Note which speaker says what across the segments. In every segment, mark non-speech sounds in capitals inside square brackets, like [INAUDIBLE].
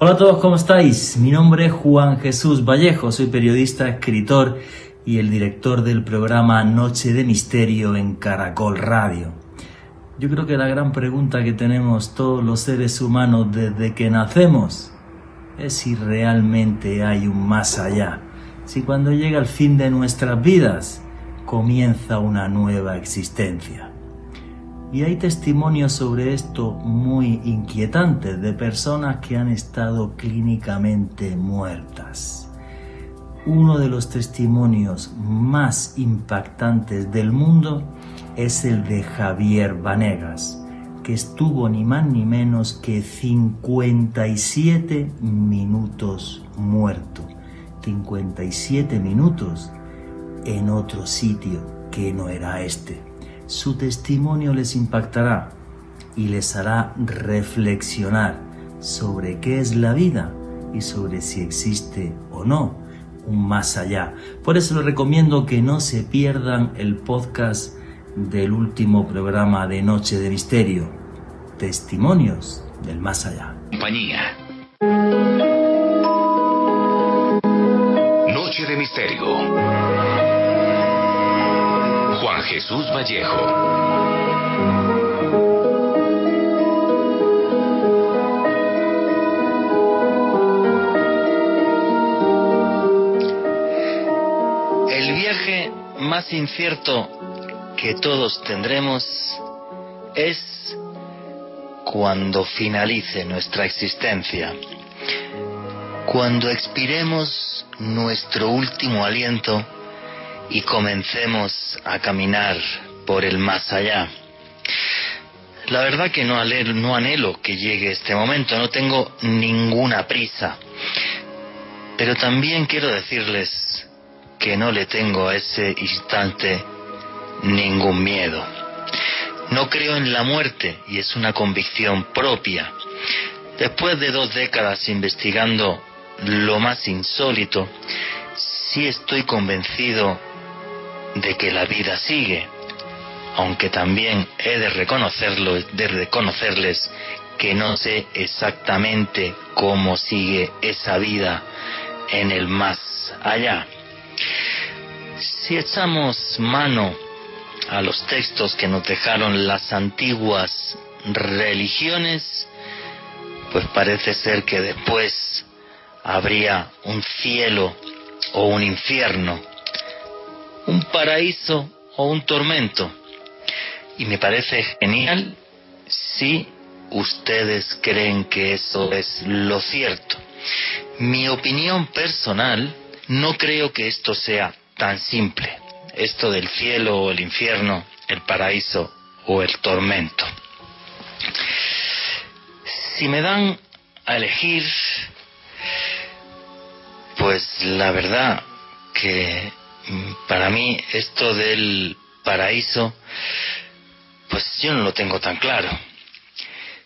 Speaker 1: Hola a todos, ¿cómo estáis? Mi nombre es Juan Jesús Vallejo, soy periodista, escritor y el director del programa Noche de Misterio en Caracol Radio. Yo creo que la gran pregunta que tenemos todos los seres humanos desde que nacemos es si realmente hay un más allá, si cuando llega el fin de nuestras vidas comienza una nueva existencia. Y hay testimonios sobre esto muy inquietantes de personas que han estado clínicamente muertas. Uno de los testimonios más impactantes del mundo es el de Javier Vanegas, que estuvo ni más ni menos que 57 minutos muerto. 57 minutos en otro sitio que no era este. Su testimonio les impactará y les hará reflexionar sobre qué es la vida y sobre si existe o no un más allá. Por eso les recomiendo que no se pierdan el podcast del último programa de Noche de Misterio, Testimonios del Más Allá.
Speaker 2: Compañía. Noche de Misterio. Jesús Vallejo.
Speaker 3: El viaje más incierto que todos tendremos es cuando finalice nuestra existencia, cuando expiremos nuestro último aliento y comencemos a caminar por el más allá. La verdad que no no anhelo que llegue este momento, no tengo ninguna prisa, pero también quiero decirles que no le tengo a ese instante ningún miedo. No creo en la muerte y es una convicción propia. Después de dos décadas investigando lo más insólito, sí estoy convencido de que la vida sigue, aunque también he de reconocerlo, de reconocerles que no sé exactamente cómo sigue esa vida en el más allá. Si echamos mano a los textos que nos dejaron las antiguas religiones, pues parece ser que después habría un cielo o un infierno, un paraíso o un tormento. Y me parece genial si ustedes creen que eso es lo cierto. Mi opinión personal, no creo que esto sea tan simple esto del cielo o el infierno, el paraíso o el tormento. Si me dan a elegir, pues la verdad que para mí esto del paraíso, pues yo no lo tengo tan claro.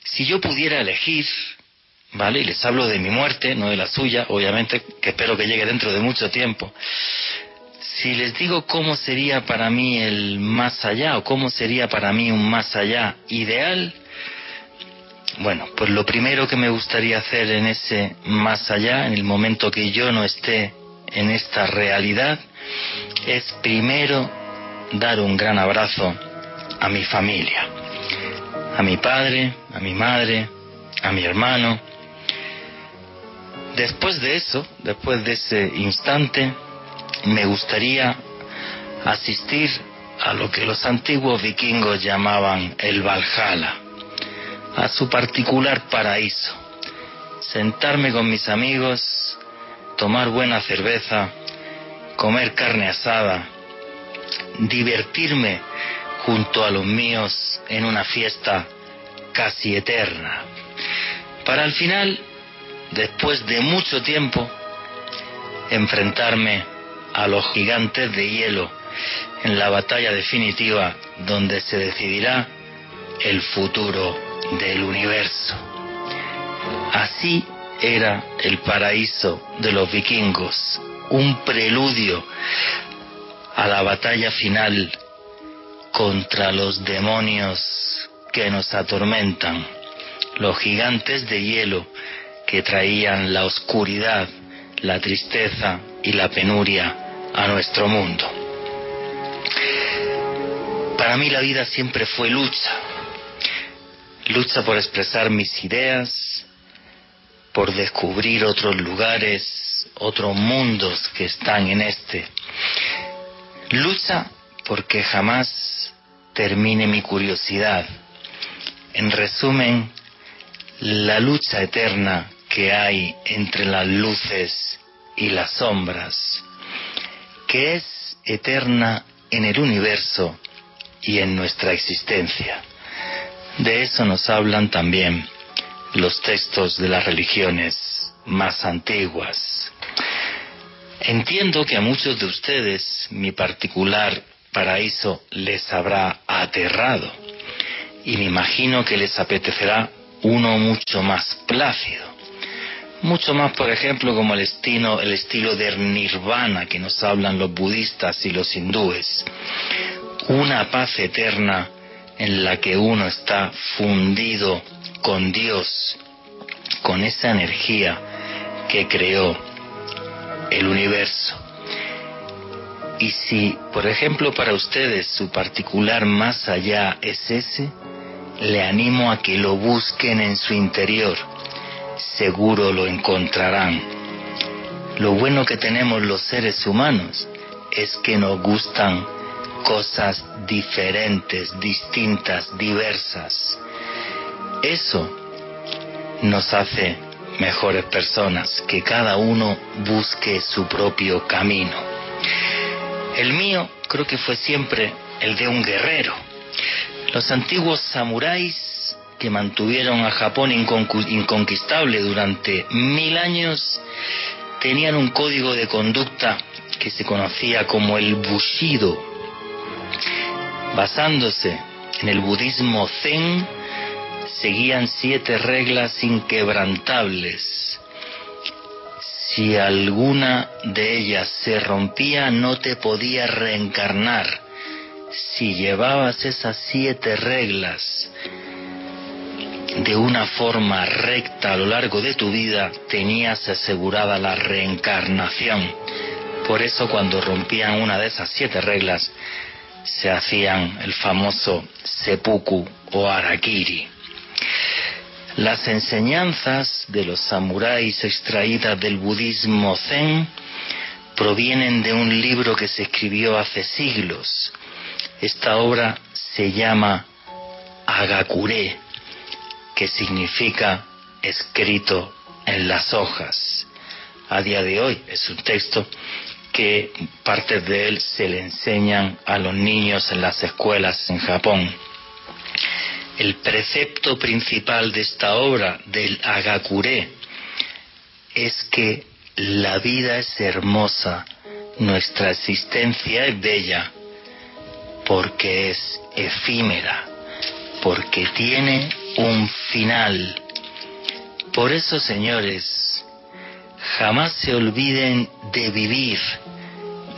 Speaker 3: Si yo pudiera elegir, ¿vale? Y les hablo de mi muerte, no de la suya, obviamente, que espero que llegue dentro de mucho tiempo. Si les digo cómo sería para mí el más allá o cómo sería para mí un más allá ideal, bueno, pues lo primero que me gustaría hacer en ese más allá, en el momento que yo no esté en esta realidad, es primero dar un gran abrazo a mi familia, a mi padre, a mi madre, a mi hermano. Después de eso, después de ese instante, me gustaría asistir a lo que los antiguos vikingos llamaban el Valhalla, a su particular paraíso, sentarme con mis amigos, tomar buena cerveza, comer carne asada, divertirme junto a los míos en una fiesta casi eterna, para al final, después de mucho tiempo, enfrentarme a los gigantes de hielo en la batalla definitiva donde se decidirá el futuro del universo. Así era el paraíso de los vikingos, un preludio a la batalla final contra los demonios que nos atormentan, los gigantes de hielo que traían la oscuridad, la tristeza y la penuria a nuestro mundo. Para mí la vida siempre fue lucha, lucha por expresar mis ideas, por descubrir otros lugares, otros mundos que están en este. Lucha porque jamás termine mi curiosidad. En resumen, la lucha eterna que hay entre las luces y las sombras, que es eterna en el universo y en nuestra existencia. De eso nos hablan también los textos de las religiones más antiguas. Entiendo que a muchos de ustedes mi particular paraíso les habrá aterrado y me imagino que les apetecerá uno mucho más plácido. Mucho más, por ejemplo, como el estilo, el estilo de nirvana que nos hablan los budistas y los hindúes. Una paz eterna en la que uno está fundido con Dios, con esa energía que creó el universo. Y si, por ejemplo, para ustedes su particular más allá es ese, le animo a que lo busquen en su interior. Seguro lo encontrarán. Lo bueno que tenemos los seres humanos es que nos gustan cosas diferentes, distintas, diversas. Eso nos hace mejores personas, que cada uno busque su propio camino. El mío creo que fue siempre el de un guerrero. Los antiguos samuráis que mantuvieron a Japón inconquistable durante mil años tenían un código de conducta que se conocía como el Bushido. Basándose en el budismo zen, seguían siete reglas inquebrantables. Si alguna de ellas se rompía, no te podías reencarnar. Si llevabas esas siete reglas de una forma recta a lo largo de tu vida, tenías asegurada la reencarnación. Por eso cuando rompían una de esas siete reglas, se hacían el famoso seppuku o arakiri. Las enseñanzas de los samuráis extraídas del budismo zen provienen de un libro que se escribió hace siglos. Esta obra se llama Agakure, que significa escrito en las hojas. A día de hoy es un texto que partes de él se le enseñan a los niños en las escuelas en Japón. El precepto principal de esta obra, del Agakure, es que la vida es hermosa, nuestra existencia es bella, porque es efímera, porque tiene un final. Por eso, señores, jamás se olviden de vivir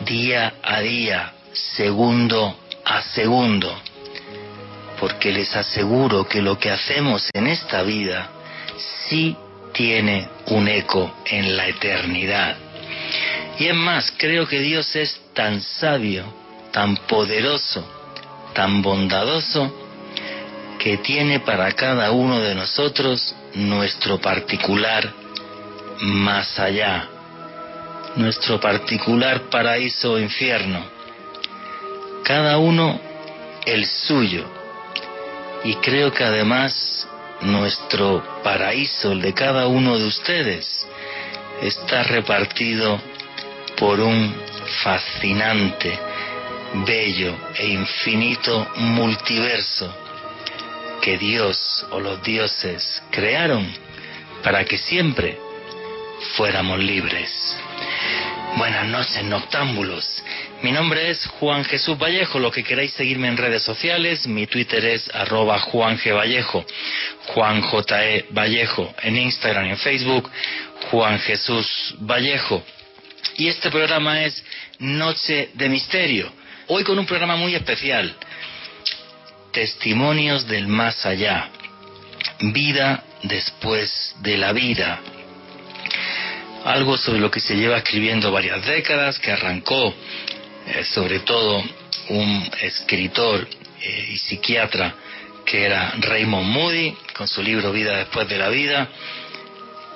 Speaker 3: día a día, segundo a segundo porque les aseguro que lo que hacemos en esta vida sí tiene un eco en la eternidad. Y es más, creo que Dios es tan sabio, tan poderoso, tan bondadoso, que tiene para cada uno de nosotros nuestro particular más allá, nuestro particular paraíso o infierno, cada uno el suyo y creo que además nuestro paraíso, el de cada uno de ustedes, está repartido por un fascinante, bello e infinito multiverso que Dios o los dioses crearon para que siempre fuéramos libres. Buenas noches, noctámbulos. Mi nombre es Juan Jesús Vallejo. Lo que queráis seguirme en redes sociales, mi Twitter es arroba Juan. Vallejo, Juan J. E. Vallejo, en Instagram y en Facebook, Juan Jesús Vallejo. Y este programa es Noche de Misterio. Hoy con un programa muy especial. Testimonios del más allá. Vida después de la vida. Algo sobre lo que se lleva escribiendo varias décadas, que arrancó eh, sobre todo un escritor eh, y psiquiatra que era Raymond Moody, con su libro Vida después de la vida,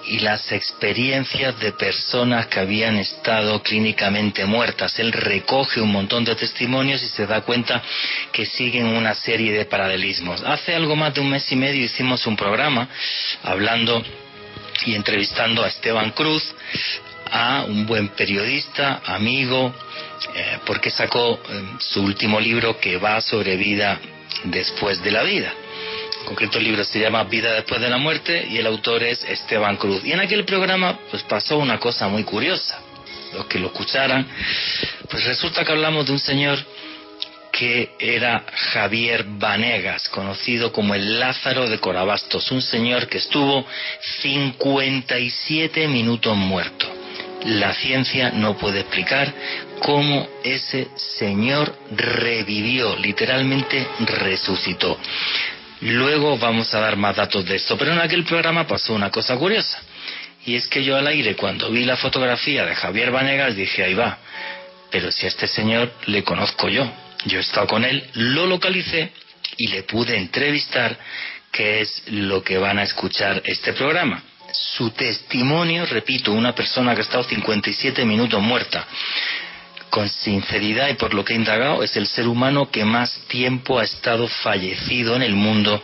Speaker 3: y las experiencias de personas que habían estado clínicamente muertas. Él recoge un montón de testimonios y se da cuenta que siguen una serie de paralelismos. Hace algo más de un mes y medio hicimos un programa hablando y entrevistando a Esteban Cruz, a un buen periodista, amigo, eh, porque sacó eh, su último libro que va sobre vida después de la vida. En concreto el libro se llama Vida después de la muerte y el autor es Esteban Cruz. Y en aquel programa pues pasó una cosa muy curiosa. Los que lo escucharan, pues resulta que hablamos de un señor que era Javier Vanegas, conocido como el Lázaro de Corabastos, un señor que estuvo 57 minutos muerto. La ciencia no puede explicar cómo ese señor revivió, literalmente resucitó. Luego vamos a dar más datos de esto, pero en aquel programa pasó una cosa curiosa. Y es que yo al aire, cuando vi la fotografía de Javier Vanegas, dije, ahí va, pero si a este señor le conozco yo, yo he estado con él, lo localicé y le pude entrevistar, que es lo que van a escuchar este programa. Su testimonio, repito, una persona que ha estado 57 minutos muerta, con sinceridad y por lo que he indagado, es el ser humano que más tiempo ha estado fallecido en el mundo,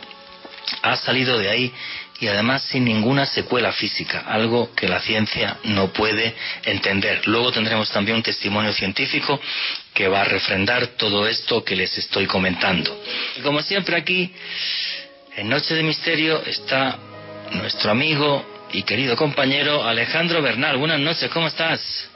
Speaker 3: ha salido de ahí y además sin ninguna secuela física, algo que la ciencia no puede entender. Luego tendremos también un testimonio científico que va a refrendar todo esto que les estoy comentando. Y como siempre aquí, en Noche de Misterio está nuestro amigo y querido compañero Alejandro Bernal. Buenas noches, ¿cómo estás?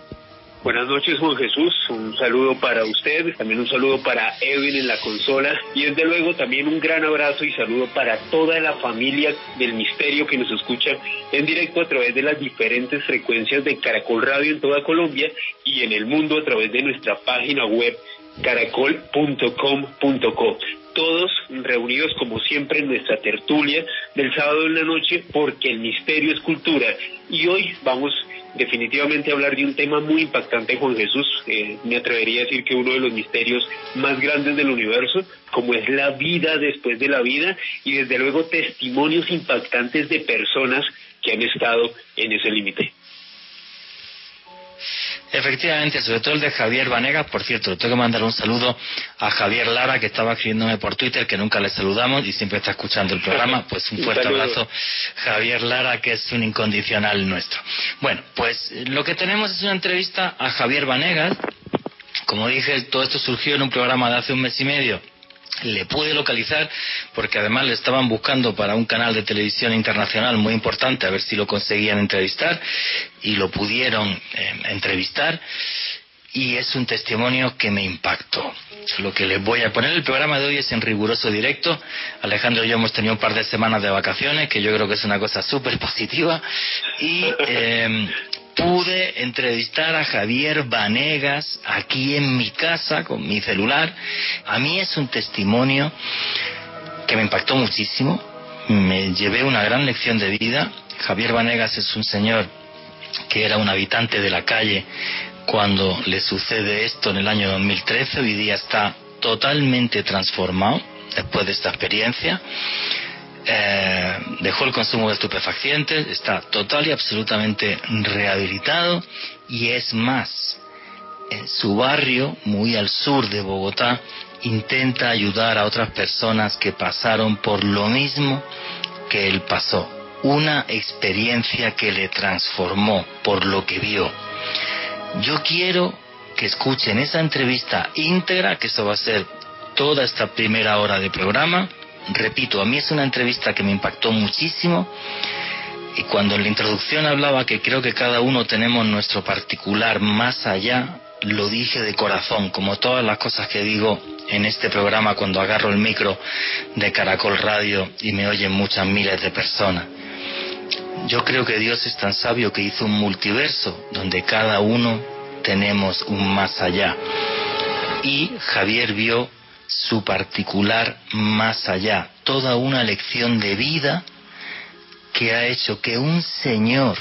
Speaker 4: Buenas noches, Juan Jesús. Un saludo para usted, también un saludo para Edwin en la consola. Y desde luego también un gran abrazo y saludo para toda la familia del misterio que nos escucha en directo a través de las diferentes frecuencias de Caracol Radio en toda Colombia y en el mundo a través de nuestra página web caracol.com.co todos reunidos como siempre en nuestra tertulia del sábado en la noche porque el misterio es cultura. Y hoy vamos definitivamente hablar de un tema muy impactante Juan Jesús, eh, me atrevería a decir que uno de los misterios más grandes del universo, como es la vida después de la vida y desde luego testimonios impactantes de personas que han estado en ese límite.
Speaker 3: Efectivamente, sobre todo el de Javier Vanegas, por cierto, tengo que mandar un saludo a Javier Lara, que estaba escribiéndome por Twitter, que nunca le saludamos y siempre está escuchando el programa. [LAUGHS] Pues un fuerte abrazo, Javier Lara, que es un incondicional nuestro. Bueno, pues lo que tenemos es una entrevista a Javier Vanegas. Como dije, todo esto surgió en un programa de hace un mes y medio le pude localizar porque además le estaban buscando para un canal de televisión internacional muy importante a ver si lo conseguían entrevistar y lo pudieron eh, entrevistar y es un testimonio que me impactó. Lo que les voy a poner el programa de hoy es en riguroso directo. Alejandro y yo hemos tenido un par de semanas de vacaciones, que yo creo que es una cosa súper positiva. Y eh, pude entrevistar a Javier Vanegas aquí en mi casa con mi celular. A mí es un testimonio que me impactó muchísimo. Me llevé una gran lección de vida. Javier Vanegas es un señor que era un habitante de la calle cuando le sucede esto en el año 2013. Hoy día está totalmente transformado después de esta experiencia. Eh, dejó el consumo de estupefacientes, está total y absolutamente rehabilitado y es más, en su barrio, muy al sur de Bogotá, intenta ayudar a otras personas que pasaron por lo mismo que él pasó. Una experiencia que le transformó por lo que vio. Yo quiero que escuchen esa entrevista íntegra, que eso va a ser toda esta primera hora de programa, repito, a mí es una entrevista que me impactó muchísimo y cuando en la introducción hablaba que creo que cada uno tenemos nuestro particular más allá, lo dije de corazón, como todas las cosas que digo en este programa cuando agarro el micro de Caracol Radio y me oyen muchas miles de personas. Yo creo que Dios es tan sabio que hizo un multiverso donde cada uno tenemos un más allá. Y Javier vio su particular más allá, toda una lección de vida que ha hecho que un señor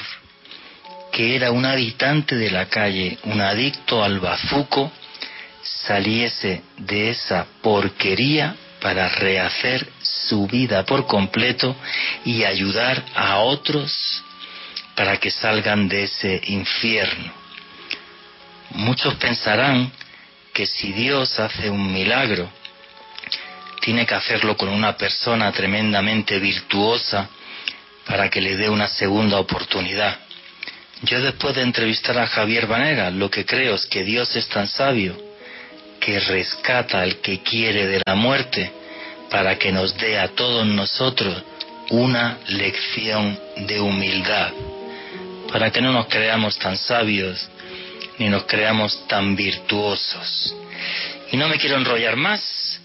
Speaker 3: que era un habitante de la calle, un adicto al bazuco, saliese de esa porquería para rehacer su vida por completo y ayudar a otros para que salgan de ese infierno. Muchos pensarán que si Dios hace un milagro, tiene que hacerlo con una persona tremendamente virtuosa para que le dé una segunda oportunidad. Yo después de entrevistar a Javier Vanega, lo que creo es que Dios es tan sabio que rescata al que quiere de la muerte para que nos dé a todos nosotros una lección de humildad, para que no nos creamos tan sabios ni nos creamos tan virtuosos. Y no me quiero enrollar más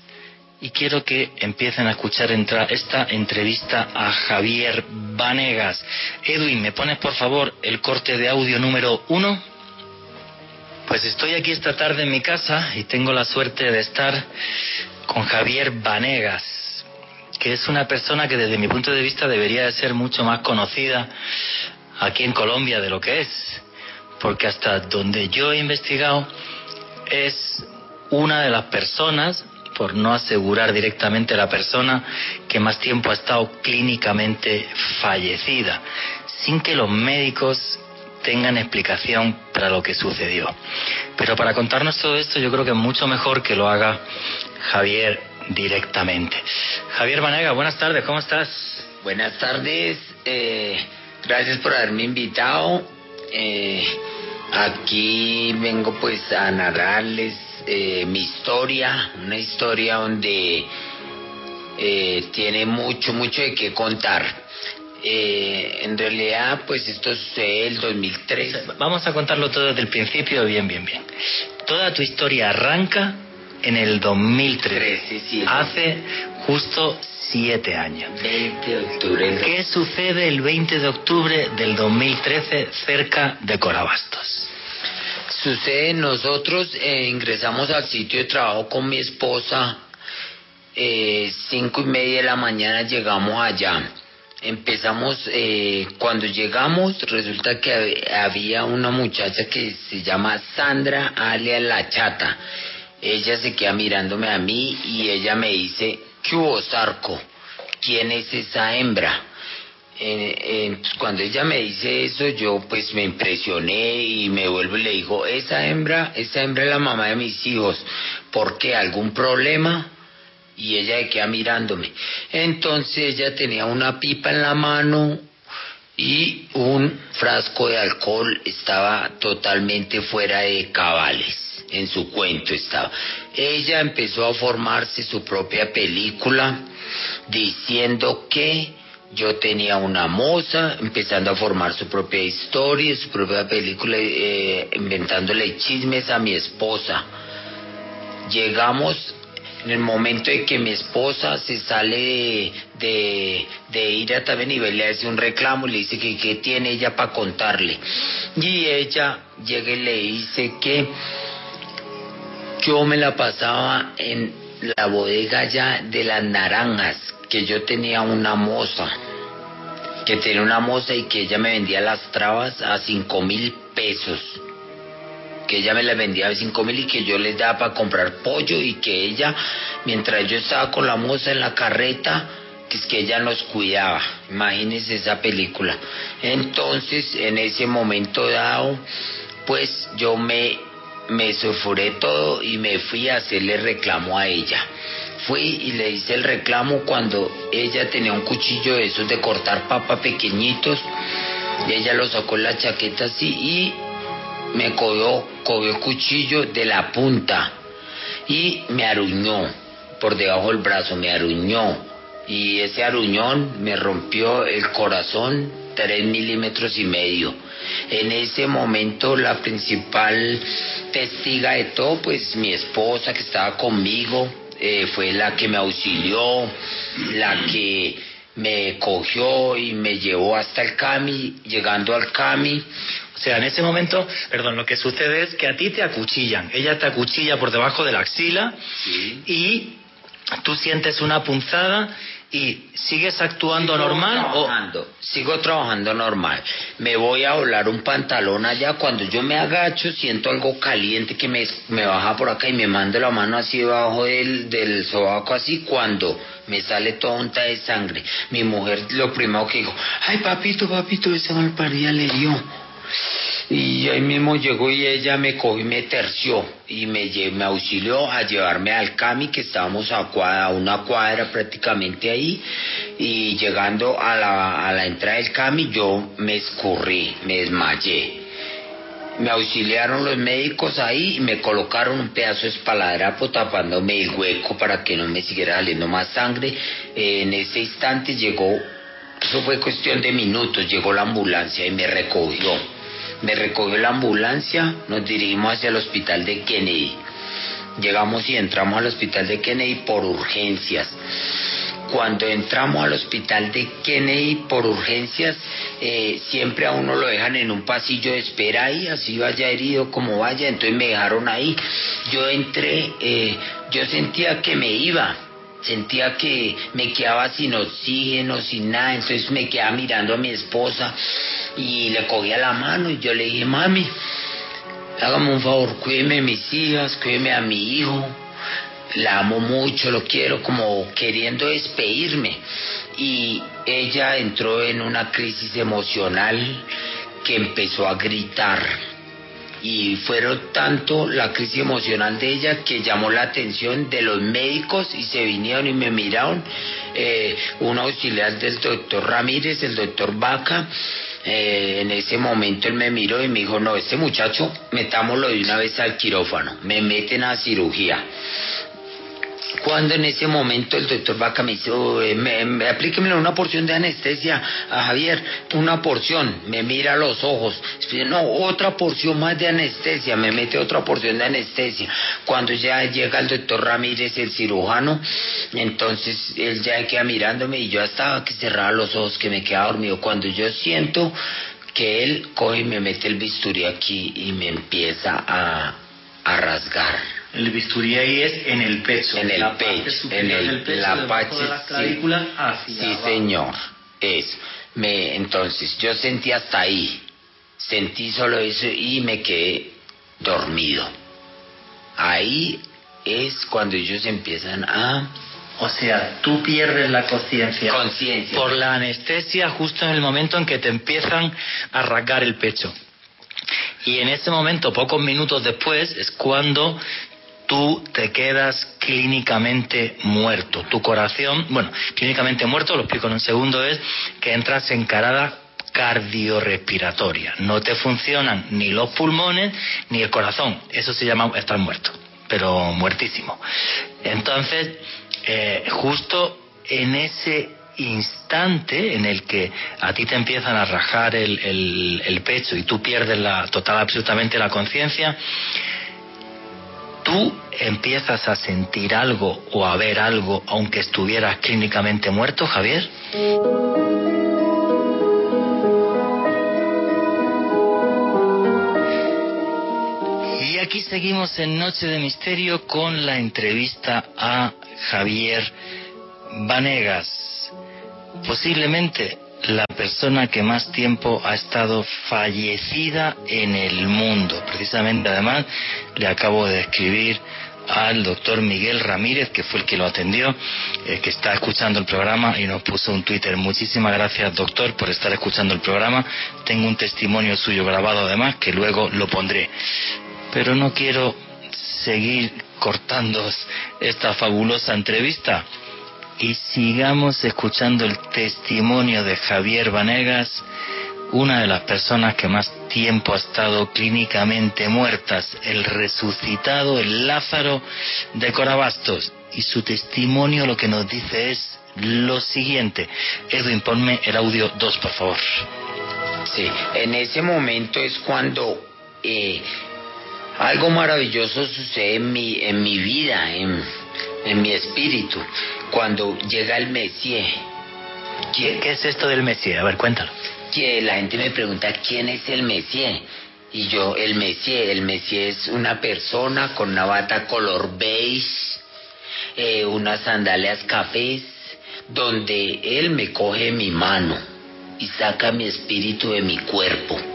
Speaker 3: y quiero que empiecen a escuchar esta entrevista a Javier Vanegas. Edwin, ¿me pones por favor el corte de audio número uno? Pues estoy aquí esta tarde en mi casa y tengo la suerte de estar con Javier Vanegas, que es una persona que desde mi punto de vista debería de ser mucho más conocida aquí en Colombia de lo que es, porque hasta donde yo he investigado es una de las personas, por no asegurar directamente la persona, que más tiempo ha estado clínicamente fallecida, sin que los médicos tengan explicación para lo que sucedió. Pero para contarnos todo esto yo creo que es mucho mejor que lo haga Javier directamente. Javier Vanega, buenas tardes, ¿cómo estás?
Speaker 5: Buenas tardes, eh, gracias por haberme invitado. Eh, aquí vengo pues a narrarles eh, mi historia, una historia donde tiene mucho, mucho de qué contar. Eh, en realidad, pues esto es el 2003.
Speaker 3: Vamos a contarlo todo desde el principio, bien, bien, bien. Toda tu historia arranca en el 2003. Hace justo siete años.
Speaker 5: 20 de octubre.
Speaker 3: ¿Qué sucede el 20 de octubre del 2013 cerca de Corabastos?
Speaker 5: Sucede, nosotros eh, ingresamos al sitio de trabajo con mi esposa, eh, cinco y media de la mañana llegamos allá empezamos, eh, cuando llegamos, resulta que había una muchacha que se llama Sandra Alia La Chata. Ella se queda mirándome a mí y ella me dice, ¿qué hubo, Sarco? ¿Quién es esa hembra? Pues, cuando ella me dice eso, yo pues me impresioné y me vuelvo y le digo, esa hembra, esa hembra es la mamá de mis hijos. ¿Por qué? ¿Algún problema? y ella se queda mirándome. Entonces ella tenía una pipa en la mano y un frasco de alcohol estaba totalmente fuera de cabales, en su cuento estaba. Ella empezó a formarse su propia película diciendo que yo tenía una moza, empezando a formar su propia historia, su propia película, eh, inventándole chismes a mi esposa. Llegamos en el momento en que mi esposa se sale de, de, ir a también y le hace un reclamo, le dice que qué tiene ella para contarle. Y ella llega y le dice que yo me la pasaba en la bodega ya de las naranjas, que yo tenía una moza, que tenía una moza y que ella me vendía las trabas a cinco mil pesos que ella me la vendía a cinco mil y que yo les daba para comprar pollo y que ella, mientras yo estaba con la moza en la carreta, que es que ella nos cuidaba. Imagínense esa película. Entonces, en ese momento dado, pues yo me, me todo y me fui a hacerle reclamo a ella. Fui y le hice el reclamo cuando ella tenía un cuchillo de esos de cortar papa pequeñitos y ella lo sacó en la chaqueta así y me cogió, cogió cuchillo de la punta y me aruñó por debajo del brazo, me aruñó. Y ese aruñón me rompió el corazón tres milímetros y medio. En ese momento la principal testiga de todo, pues mi esposa que estaba conmigo, eh, fue la que me auxilió, la que me cogió y me llevó hasta el CAMI, llegando al CAMI,
Speaker 3: o sea, en ese momento, perdón, lo que sucede es que a ti te acuchillan. Ella te acuchilla por debajo de la axila y tú sientes una punzada ¿Y sigues actuando
Speaker 5: Sigo
Speaker 3: normal o
Speaker 5: trabajando, sigo trabajando normal. Me voy a volar un pantalón allá. Cuando yo me agacho, siento algo caliente que me, me baja por acá y me manda la mano así debajo del, del sobaco, así. Cuando me sale toda unta de sangre, mi mujer lo primero que dijo: Ay, papito, papito, esa malparida le dio. Y ahí mismo llegó y ella me cogió y me terció y me, me auxilió a llevarme al CAMI, que estábamos a, una cuadra prácticamente ahí. Y llegando a la, a la entrada del CAMI, yo me escurrí, me desmayé. Me auxiliaron los médicos ahí y me colocaron un pedazo de espaladrapo tapándome el hueco para que no me siguiera saliendo más sangre. en ese instante llegó, eso fue cuestión de minutos, llegó la ambulancia y me recogió. Me recogió la ambulancia, nos dirigimos hacia el hospital de Kennedy. Llegamos y entramos al hospital de Kennedy por urgencias. Cuando entramos al hospital de Kennedy por urgencias, eh, siempre a uno lo dejan en un pasillo de espera ahí, así vaya herido como vaya, entonces me dejaron ahí. Yo entré, eh, yo sentía que me iba, sentía que me quedaba sin oxígeno, sin nada, entonces me quedaba mirando a mi esposa y le cogía la mano y yo le dije, mami, hágame un favor, cuídeme a mis hijas, cuídeme a mi hijo, la amo mucho, lo quiero, como queriendo despedirme. Y ella entró en una crisis emocional que empezó a gritar. Y fueron tanto la crisis emocional de ella que llamó la atención de los médicos y se vinieron y me miraron. Eh, un auxiliar del doctor Ramírez, el doctor Vaca, eh, en ese momento él me miró y me dijo, no, este muchacho, metámoslo de una vez al quirófano, me meten a cirugía. Cuando en ese momento el doctor Vaca me dice, "Oh, eh, me, me- aplíquemele una porción de anestesia a Javier, una porción, me mira los ojos, no, otra porción más de anestesia, me mete otra porción de anestesia. Cuando ya llega el doctor Ramírez, el cirujano, entonces él ya queda mirándome y yo estaba que cerraba los ojos, que me quedaba dormido. Cuando yo siento que él coge y me mete el bisturí aquí y me empieza a rasgar.
Speaker 1: El bisturí ahí es en el pecho.
Speaker 5: En el
Speaker 1: la
Speaker 5: pecho, en el-
Speaker 1: del pecho,
Speaker 5: la
Speaker 1: debajo
Speaker 5: parte,
Speaker 1: de las
Speaker 5: sí.
Speaker 1: clavículas hacia
Speaker 5: Sí,
Speaker 1: abajo.
Speaker 5: señor. Eso. Me, entonces, yo sentí hasta ahí. Sentí solo eso y me quedé dormido. Ahí es cuando ellos empiezan a...
Speaker 1: O sea, tú pierdes la conciencia.
Speaker 5: Conciencia.
Speaker 3: por la anestesia justo en el momento en que te empiezan a rasgar el pecho. Y en ese momento, pocos minutos después, es cuando tú te quedas clínicamente muerto. Tu corazón, bueno, clínicamente muerto, lo explico en un segundo, es que entras en carada cardiorrespiratoria. No te funcionan ni los pulmones ni el corazón. Eso se llama estar muerto, pero muertísimo. Entonces, eh, justo en ese instante en el que a ti te empiezan a rajar el, el- el pecho y tú pierdes la total absolutamente la conciencia, tú empiezas a sentir algo o a ver algo aunque estuvieras clínicamente muerto, Javier. Y aquí seguimos en Noche de Misterio con la entrevista a Javier Vanegas, posiblemente la persona que más tiempo ha estado fallecida en el mundo. Precisamente, además, le acabo de escribir al doctor Miguel Ramírez, que fue el que lo atendió, eh, que está escuchando el programa y nos puso un Twitter. Muchísimas gracias, doctor, por estar escuchando el programa. Tengo un testimonio suyo grabado, además, que luego lo pondré. Pero no quiero seguir cortando esta fabulosa entrevista y sigamos escuchando el testimonio de Javier Vanegas, una de las personas que más tiempo ha estado clínicamente muertas, el resucitado, el Lázaro de Corabastos. Y su testimonio lo que nos dice es lo siguiente. Edwin, ponme el audio 2, por favor.
Speaker 5: Sí, en ese momento es cuando eh, algo maravilloso sucede en mi, en mi vida, en, en mi espíritu, cuando llega el Mesías.
Speaker 3: ¿Qué, qué es esto del Mesías? A ver, cuéntalo.
Speaker 5: que la gente me pregunta quién es el Mesías. Y yo, el Mesías, el Mesías es una persona con una bata color beige, eh, unas sandalias cafés, donde Él me coge mi mano y saca mi espíritu de mi cuerpo.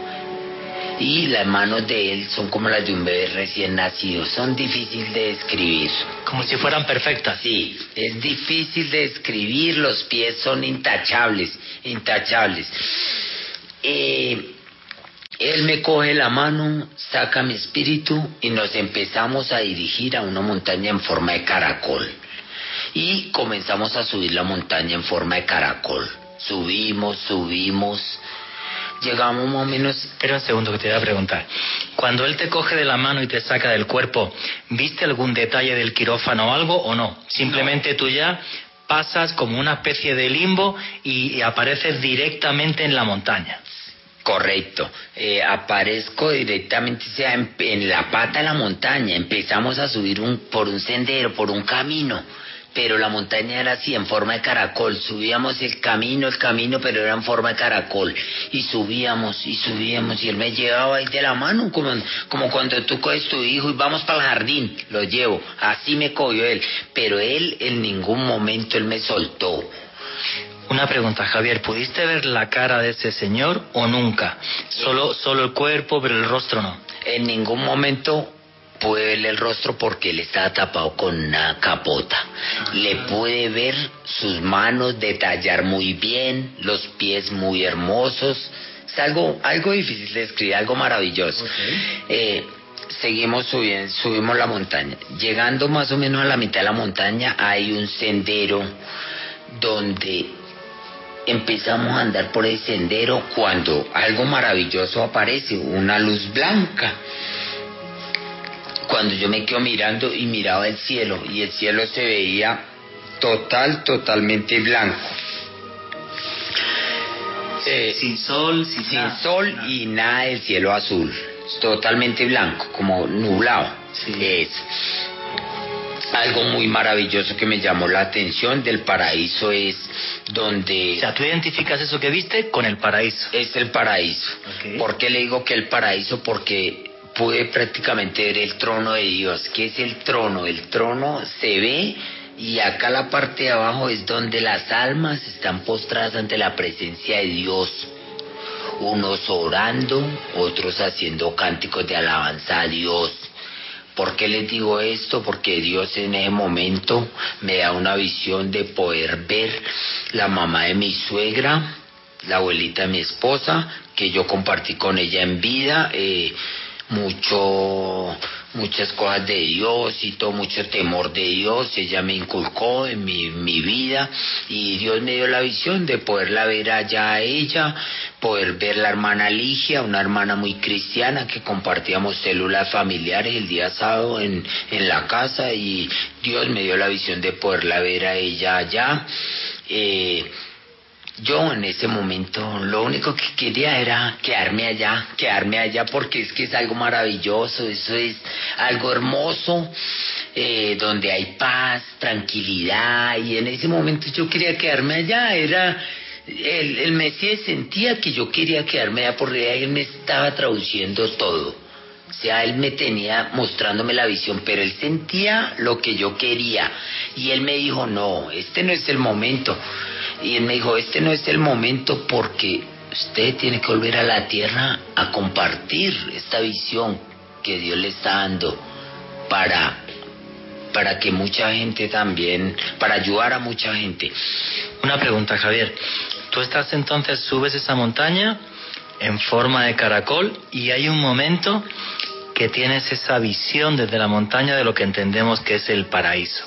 Speaker 5: Y las manos de Él son como las de un bebé recién nacido, son difíciles de describir.
Speaker 3: Como si fueran perfectas.
Speaker 5: Sí, es difícil de describir, los pies son intachables, intachables. Eh, él me coge la mano, saca mi espíritu y nos empezamos a dirigir a una montaña en forma de caracol. Y comenzamos a subir la montaña en forma de caracol. Subimos, subimos. Llegamos más o menos...
Speaker 3: Espera un segundo que te voy a preguntar. Cuando él te coge de la mano y te saca del cuerpo, ¿viste algún detalle del quirófano o algo o no? Simplemente tú ya pasas como una especie de limbo y, y apareces directamente en la montaña.
Speaker 5: Correcto. Eh, aparezco directamente sea, en, en la pata de la montaña. Empezamos a subir un, por un sendero, por un camino. Pero la montaña era así, en forma de caracol. Subíamos el camino, el camino, pero era en forma de caracol. Y subíamos, y subíamos, y él me llevaba ahí de la mano, como, como cuando tú coges tu hijo y vamos para el jardín. Lo llevo. Así me cogió él. Pero él en ningún momento él me soltó.
Speaker 3: Una pregunta, Javier, ¿pudiste ver la cara de ese señor o nunca? Solo, solo el cuerpo, pero el rostro no.
Speaker 5: En ningún momento verle el rostro porque él estaba tapado con una capota. Le pude ver sus manos detallar muy bien, los pies muy hermosos. Es algo, algo difícil de escribir, algo maravilloso. Eh, seguimos subiendo, subimos la montaña. Llegando más o menos a la mitad de la montaña hay un sendero donde empezamos a andar por el sendero cuando algo maravilloso aparece, una luz blanca. Cuando yo me quedo mirando y miraba el cielo y el cielo se veía total, totalmente blanco. Eh,
Speaker 3: Sin sol, sin,
Speaker 5: sin
Speaker 3: nada.
Speaker 5: sol y nada del cielo azul, totalmente blanco, como nublado.
Speaker 3: Sí.
Speaker 5: Es algo muy maravilloso que me llamó la atención del paraíso es donde
Speaker 3: O sea, tú identificas eso que viste con el paraíso.
Speaker 5: es el paraíso. ¿Por qué le digo que el paraíso? Porque pude prácticamente ver el trono de Dios. ¿Qué es el trono? El trono se ve y acá la parte de abajo es donde las almas están postradas ante la presencia de Dios. Unos orando, otros haciendo cánticos de alabanza a Dios. ¿Por qué les digo esto? Porque Dios en ese momento me da una visión de poder ver la mamá de mi suegra, la abuelita de mi esposa, que yo compartí con ella en vida, eh, mucho, muchas cosas de Dios y todo, mucho temor de Dios, ella me inculcó en mi, mi vida y Dios me dio la visión de poderla ver allá a ella, poder ver la hermana Ligia, una hermana muy cristiana que compartíamos células familiares el día sábado en, en la casa y Dios me dio la visión de poderla ver a ella allá. Eh, yo en ese momento lo único que quería era quedarme allá, quedarme allá porque es que es algo maravilloso, eso es algo hermoso, eh, donde hay paz, tranquilidad y en ese momento yo quería quedarme allá, era... El, el Mesías sentía que yo quería quedarme allá porque él me estaba traduciendo todo. O sea, él me tenía mostrándome la visión, pero él sentía lo que yo quería. Y él me dijo, no, este no es el momento. Y él me dijo, este no es el momento porque usted tiene que volver a la tierra a compartir esta visión que Dios le está dando para para que mucha gente también, para ayudar a mucha gente.
Speaker 3: Una pregunta, Javier. Tú estás entonces, subes esa montaña en forma de caracol y hay un momento que tienes esa visión desde la montaña de lo que entendemos que es el paraíso.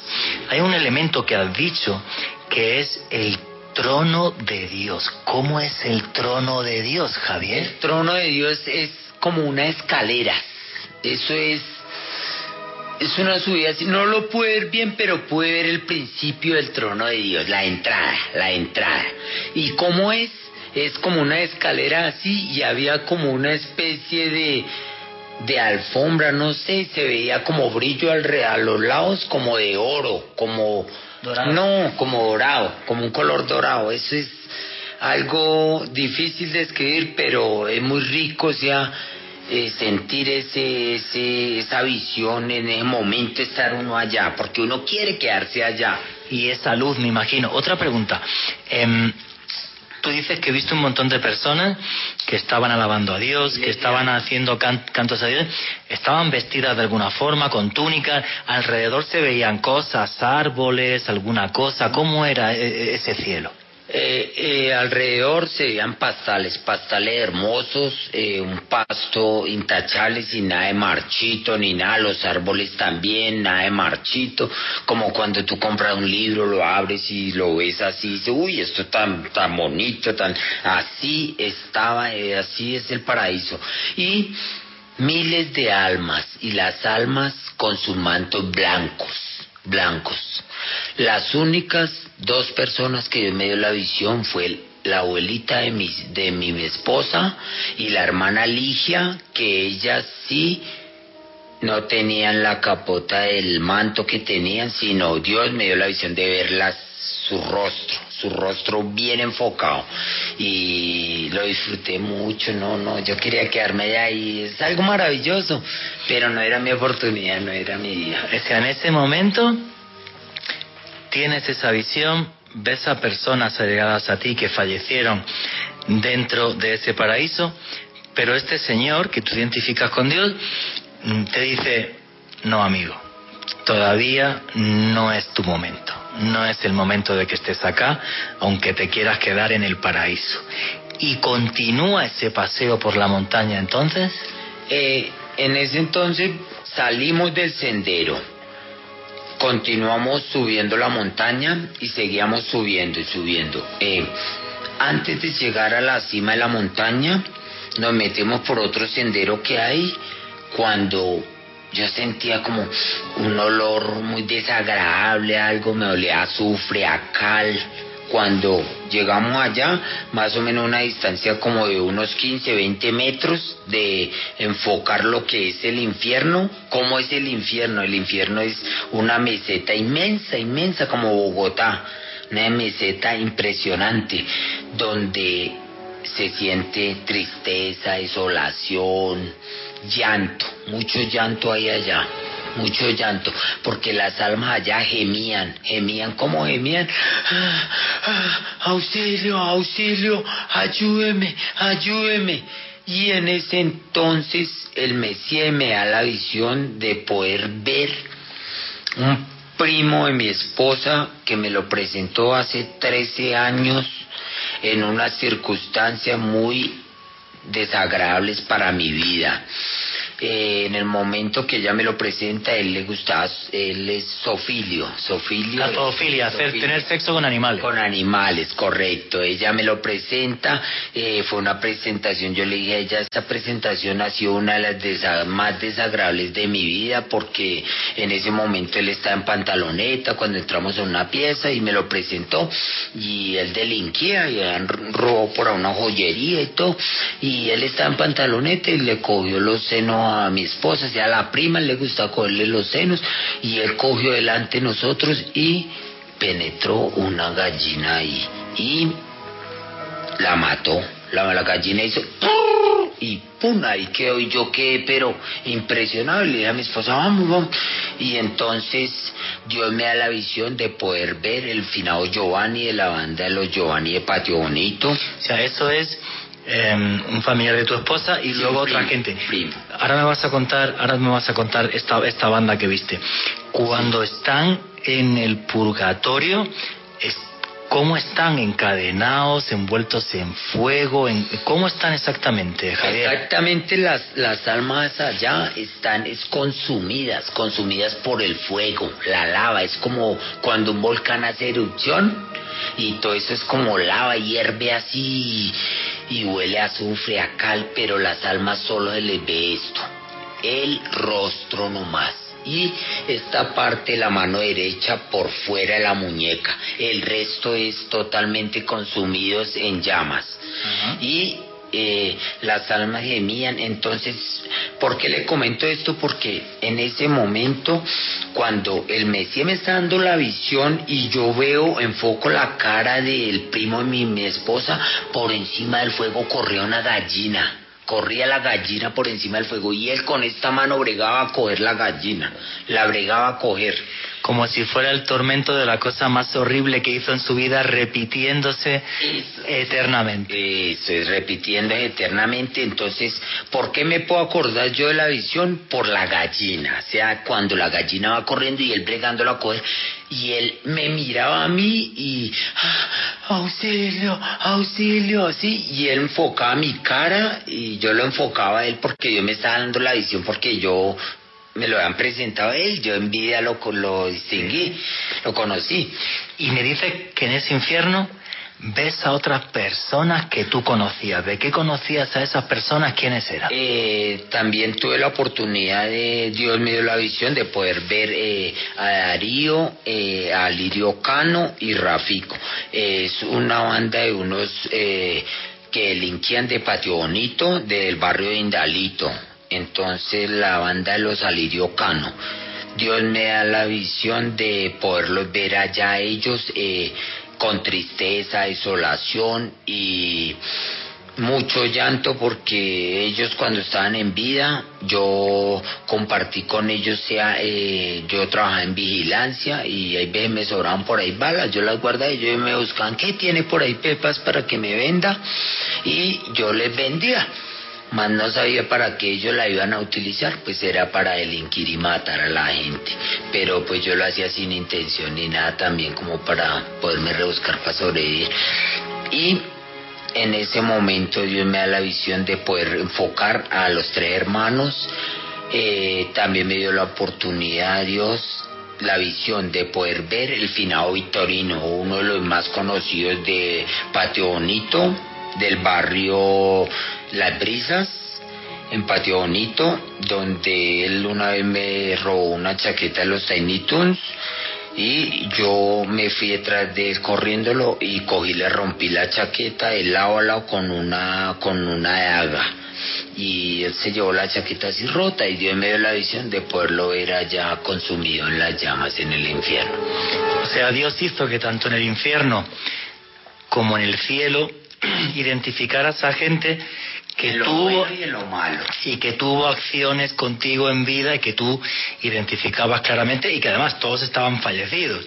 Speaker 3: Hay un elemento que has dicho que es el trono de Dios. ¿Cómo es el trono de Dios, Javier?
Speaker 5: El trono de Dios es como una escalera. Eso es es una subida no lo pude ver bien, pero pude ver el principio del trono de Dios, la entrada, la entrada. ¿Y cómo es? Es como una escalera así y había como una especie de, de alfombra, no sé, se veía como brillo alrededor, a los lados como de oro, como...
Speaker 3: Dorado.
Speaker 5: No, como dorado, como un color dorado. Eso es algo difícil de escribir, pero es muy rico, o sea, eh, sentir ese, ese, esa visión en ese momento, estar uno allá, porque uno quiere quedarse allá.
Speaker 3: y esa luz, me imagino. Otra pregunta. Em, tú dices que viste un montón de personas que estaban alabando a Dios, que estaban haciendo cantos a Dios, estaban vestidas de alguna forma, con túnicas, alrededor se veían cosas, árboles, alguna cosa. ¿Cómo era e, e, ese cielo?
Speaker 5: Eh, eh, alrededor se veían pastales, pastales hermosos, eh, un pasto intachable sin nada de marchito ni nada, los árboles también, nada de marchito, como cuando tú compras un libro, lo abres y lo ves así, y dices, uy, esto tan, tan bonito, tan, así estaba, eh, así es el paraíso. Y miles de almas, y las almas con sus mantos blancos, blancos. Las únicas dos personas que me dio la visión fue la abuelita de mi, de mi esposa y la hermana Ligia, que ellas sí no tenían la capota del manto que tenían, sino Dios me dio la visión de verlas su rostro, su rostro bien enfocado y lo disfruté mucho, no, no, yo quería quedarme allá y es algo maravilloso, pero no era mi oportunidad, no era mi día.
Speaker 3: Es que en ese momento tienes esa visión, ves a personas allegadas a ti que fallecieron dentro de ese paraíso, pero este Señor que tú identificas con Dios mm, te dice, no amigo, todavía no es tu momento, no es el momento de que estés acá, aunque te quieras quedar en el paraíso. Y continúa ese paseo por la montaña entonces.
Speaker 5: Eh, en ese entonces salimos del sendero continuamos subiendo la montaña y seguíamos subiendo y subiendo. Eh, antes de llegar a la cima de la montaña, nos metemos por otro sendero que hay cuando yo sentía como un olor muy desagradable, algo me olía a azufre, a cal cuando llegamos allá, más o menos una distancia como de unos 15, 20 metros, de enfocar lo que es el infierno. ¿Cómo es el infierno? El infierno es una meseta inmensa, inmensa como Bogotá, una meseta impresionante, donde se siente tristeza, desolación, llanto, mucho llanto hay allá mucho llanto, porque las almas allá gemían, gemían, ¿cómo gemían? Ah, auxilio, auxilio, ayúdeme, ayúdeme. Y en ese entonces el Mesías me da la visión de poder ver un primo de mi esposa que me lo presentó hace 13 años en unas circunstancias muy desagradables para mi vida. Eh, en el momento que ella me lo presenta, él le gustaba, él es sofilio, sofilio.
Speaker 3: La zoofilia, hacer, tener sexo con animales.
Speaker 5: Con animales, correcto. Ella me lo presenta, eh, fue una presentación, yo le dije a ella, esta presentación ha sido una de las más desagradables de mi vida porque en ese momento él estaba en pantaloneta cuando entramos a una pieza y me lo presentó y él delinquía y robó por una joyería y todo y él estaba en pantaloneta y le cogió los senos a mi esposa, sea, a la prima le gusta cogerle los senos y él cogió delante de nosotros y penetró una gallina ahí y la mató. La, la gallina hizo y pum, ahí quedó y yo quedé pero impresionado, le dije a mi esposa, vamos, vamos. Y entonces Dios me da la visión de poder ver el finado Giovanni de la banda de los Giovanni de Patio Bonito.
Speaker 3: O sea, eso es Em, un familiar de tu esposa y luego otra gente. Ahora me vas a contar, ahora me vas a contar esta, esta banda que viste. Cuando están en el purgatorio, ¿cómo están encadenados, envueltos en fuego? ¿Cómo están exactamente, Javier?
Speaker 5: Exactamente, las, las almas allá están es consumidas, consumidas por el fuego, la lava. Es como cuando un volcán hace erupción y todo eso es como lava, hierve así y huele a azufre, a cal, pero las almas solo se les ve esto, el rostro nomás. Y esta parte, la mano derecha, por fuera de la muñeca. El resto es totalmente consumidos en llamas. Y eh, las almas gemían. Entonces, ¿por qué le comento esto? Porque en ese momento, cuando el Mesías me está dando la visión y yo veo, enfoco la cara del primo de mi, mi esposa, por encima del fuego corrió una gallina corría la gallina por encima del fuego y él con esta mano bregaba a coger la gallina, la bregaba a coger.
Speaker 3: Como si fuera el tormento de la cosa más horrible que hizo en su vida, repitiéndose eternamente.
Speaker 5: Eso es, repitiendo eternamente. Entonces, ¿por qué me puedo acordar yo de la visión? Por la gallina. O sea, cuando la gallina va corriendo y él bregándola a coger, y él me miraba a mí y ah, auxilio, auxilio, así, y él enfocaba mi cara y yo lo enfocaba a él porque yo me estaba dando la visión porque yo me lo habían presentado a él, yo en vida lo, lo distinguí, lo conocí.
Speaker 3: Y me dice que en ese infierno ves a otras personas que tú conocías. ¿De qué conocías a esas personas? ¿Quiénes eran?
Speaker 5: Eh, también tuve la oportunidad de, Dios me dio la visión de poder ver eh, a Darío, eh, a Lirio Cano y Rafico. es una banda de unos que delinquían de Patio Bonito, del barrio de Indalito. Entonces la banda de los Alirio Cano. Dios me da la visión de poderlos ver allá ellos con tristeza, desolación y mucho llanto porque ellos cuando estaban en vida yo compartí con ellos sea eh, yo trabajaba en vigilancia y hay veces me sobraban por ahí balas yo las guardaba y ellos me buscaban qué tiene por ahí pepas para que me venda y yo les vendía más no sabía para qué ellos la iban a utilizar, pues era para delinquir y matar a la gente. Pero pues yo lo hacía sin intención ni nada también como para poderme rebuscar para sobrevivir. Y en ese momento Dios me da la visión de poder enfocar a los tres hermanos. Eh, también me dio la oportunidad Dios la visión de poder ver el finado Victorino, uno de los más conocidos de Patio Bonito, del barrio Las Brisas, en Patio Bonito, donde él una vez me robó una chaqueta de los Tiny Toons y yo me fui detrás de él corriéndolo y cogí, le rompí la chaqueta de lado a lado con una, con una daga. Y él se llevó la chaqueta así rota y Dios me dio la visión de poderlo ver allá consumido en las llamas en el infierno.
Speaker 3: O sea, Dios hizo que tanto en el infierno como en el cielo [CLEARS THROAT] identificar a gente que tuvo y, que tuvo acciones contigo en vida y que tú identificabas claramente y que además todos estaban fallecidos.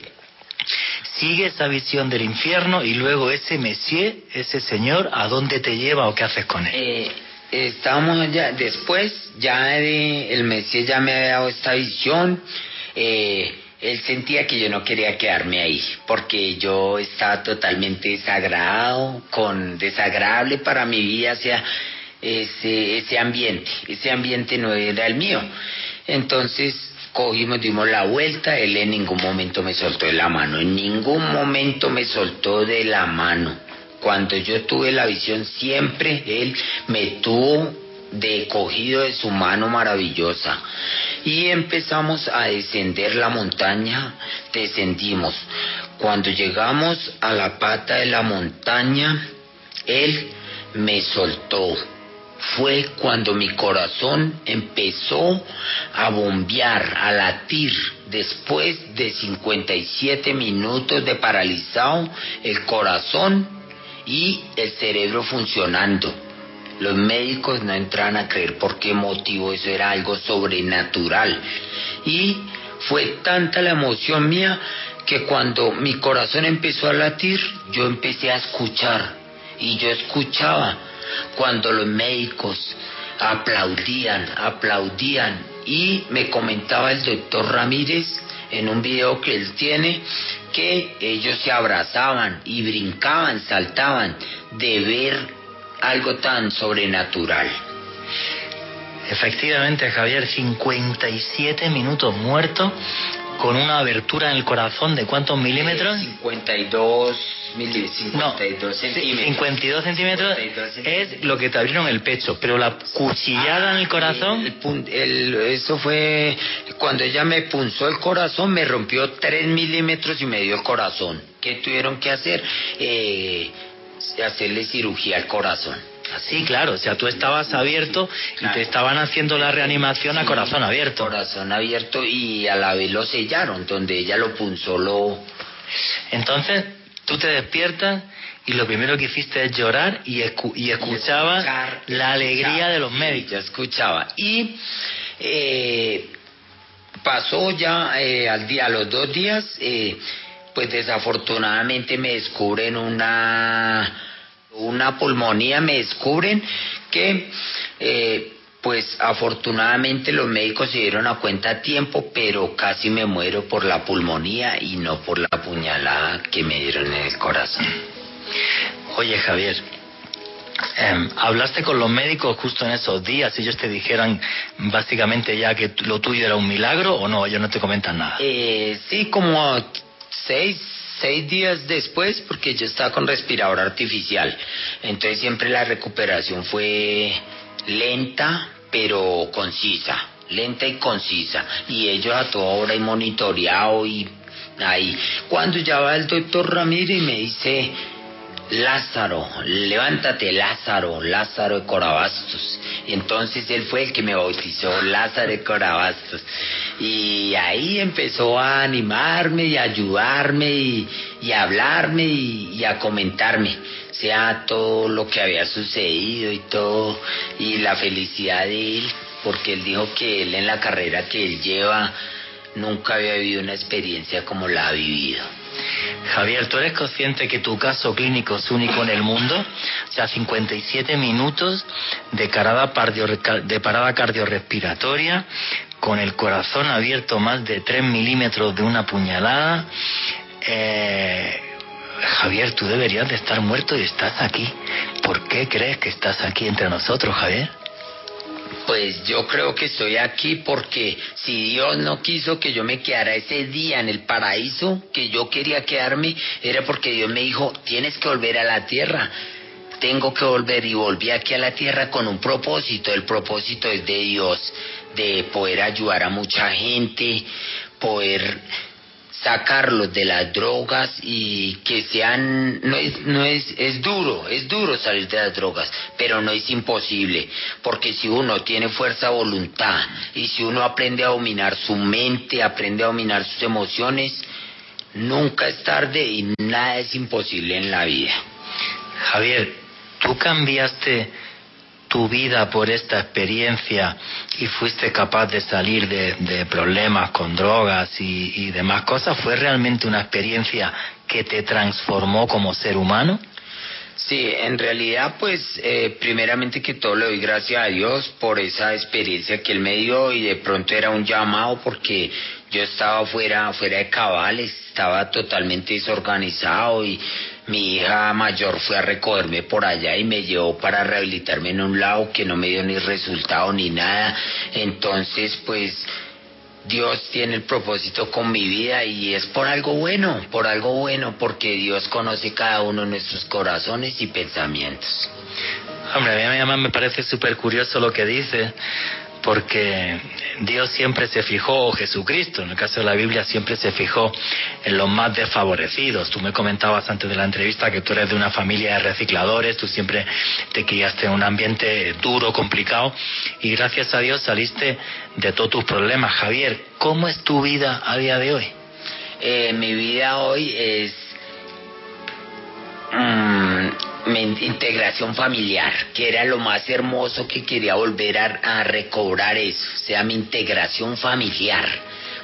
Speaker 3: Sigue esa visión del infierno y luego ese Messier, ese Señor, ¿a dónde te lleva o qué haces con él?
Speaker 5: Eh, estamos allá, después ya el Messier ya me ha dado esta visión. Eh, él sentía que yo no quería quedarme ahí, porque yo estaba totalmente desagradado, con desagradable para mi vida, o sea, ese, ese ambiente, ese ambiente no era el mío. Entonces cogimos, dimos la vuelta, él en ningún momento me soltó de la mano, en ningún momento me soltó de la mano. Cuando yo tuve la visión, siempre él me tuvo de cogido de su mano maravillosa. Y empezamos a descender la montaña, descendimos. Cuando llegamos a la pata de la montaña, él me soltó. Fue cuando mi corazón empezó a bombear, a latir, después de 57 minutos de paralizado, el corazón y el cerebro funcionando los médicos no entraban a creer por qué motivo eso era algo sobrenatural. Y fue tanta la emoción mía que cuando mi corazón empezó a latir, yo empecé a escuchar. Y yo escuchaba cuando los médicos aplaudían, aplaudían. Y me comentaba el doctor Ramírez en un video que él tiene que ellos se abrazaban y brincaban, saltaban de ver algo tan sobrenatural.
Speaker 3: Efectivamente, Javier, 57 minutos muerto con una abertura en el corazón de cuántos milímetros?
Speaker 5: 52 52 centímetros.
Speaker 3: 52 centímetros es lo que te abrieron el pecho, pero la cuchillada en el corazón.
Speaker 5: El, eso fue cuando ella me punzó el corazón, me rompió 3 milímetros y me dio el corazón. ¿Qué tuvieron que hacer? Eh, hacerle cirugía al corazón.
Speaker 3: Sí, claro, o sea, tú estabas abierto y te estaban haciendo la reanimación a corazón abierto.
Speaker 5: Corazón abierto y a la vez lo sellaron, donde ella lo punzó, lo...
Speaker 3: Entonces, tú te despiertas y lo primero que hiciste es llorar y, y escuchabas la alegría de los médicos.
Speaker 5: Yo escuchaba. Y eh, pasó ya eh, al día, a los dos días, eh, pues desafortunadamente me descubren una, una pulmonía, me descubren que pues afortunadamente los médicos se dieron a cuenta a tiempo, pero casi me muero por la pulmonía y no por la puñalada que me dieron en el corazón.
Speaker 3: Oye Javier, em, ¿hablaste con los médicos justo en esos días? ¿Ellos te dijeran básicamente ya que lo tuyo era un milagro o no? Ellos no te comentan nada.
Speaker 5: Eh, sí, como seis, seis días después, porque yo estaba con respirador artificial. Entonces siempre la recuperación fue lenta, pero concisa, lenta y concisa. Y ellos a toda hora y monitoreado y ahí. Cuando ya va el doctor Ramírez y me dice, Lázaro, levántate Lázaro, Lázaro de Corabastos. Y entonces él fue el que me bautizó, Lázaro de Corabastos. Y ahí empezó a animarme y a ayudarme y, a hablarme y, a comentarme, sea todo lo que había sucedido y todo, y la felicidad de él, porque él dijo que él en la carrera que él lleva nunca había vivido una experiencia como la ha vivido.
Speaker 3: Javier, ¿tú eres consciente que tu caso clínico es único en el mundo? O sea, 57 minutos de, parada cardiorrespiratoria, con el corazón abierto más de 3 milímetros de una puñalada. Eh, Javier, tú deberías de estar muerto y estás aquí. ¿Por qué crees que estás aquí entre nosotros, Javier?
Speaker 5: Pues yo creo que estoy aquí porque si Dios no quiso que yo me quedara ese día en el paraíso que yo quería quedarme, era porque Dios me dijo, tienes que volver a la tierra. Tengo que volver y volví aquí a la tierra con un propósito. El propósito es de Dios, de poder ayudar a mucha gente, poder sacarlos de las drogas y que sean no es no es es duro es duro salir de las drogas pero no es imposible porque si uno tiene fuerza voluntad y si uno aprende a dominar su mente aprende a dominar sus emociones nunca es tarde y nada es imposible en la vida.
Speaker 3: Javier tú cambiaste tu vida por esta experiencia y fuiste capaz de salir de, problemas con drogas y, demás cosas, ¿fue realmente una experiencia que te transformó como ser humano?
Speaker 5: Sí, en realidad pues eh, primeramente que todo le doy gracias a Dios por esa experiencia que Él me dio y de pronto era un llamado porque yo estaba fuera, fuera de cabales, estaba totalmente desorganizado y mi hija mayor fue a recogerme por allá y me llevó para rehabilitarme en un lado que no me dio ni resultado ni nada. Entonces, pues Dios tiene el propósito con mi vida y es por algo bueno, por algo bueno, porque Dios conoce cada uno de nuestros corazones y pensamientos.
Speaker 3: Hombre, a mí me parece súper curioso lo que dice, porque Dios siempre se fijó, Jesucristo, en el caso de la Biblia, siempre se fijó en los más desfavorecidos. Tú me comentabas antes de la entrevista que tú eres de una familia de recicladores, tú siempre te criaste en un ambiente duro, complicado, y gracias a Dios saliste de todos tus problemas. Javier, ¿cómo es tu vida a día de hoy?
Speaker 5: Eh, mi vida hoy es... Mm, integración familiar, que era lo más hermoso que quería volver a, recobrar eso, o sea, mi integración familiar,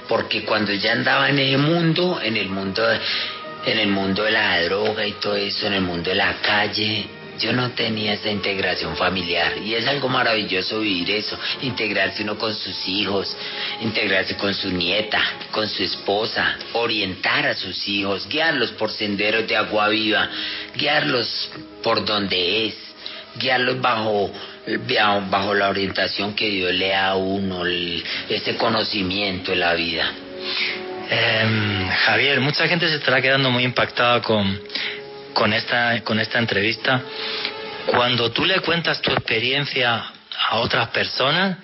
Speaker 5: porque cuando ya andaba en el mundo, en el mundo, en el mundo de la droga y todo eso, en el mundo de la calle, yo no tenía esa integración familiar y es algo maravilloso vivir eso, integrarse uno con sus hijos, integrarse con su nieta, con su esposa, orientar a sus hijos, guiarlos por senderos de agua viva, guiarlos por donde es, guiarlos bajo bajo la orientación que Dios le da a uno, ese conocimiento de la vida.
Speaker 3: Em, Javier, mucha gente se estará quedando muy impactada con con esta, con esta entrevista, cuando tú le cuentas tu experiencia a otras personas,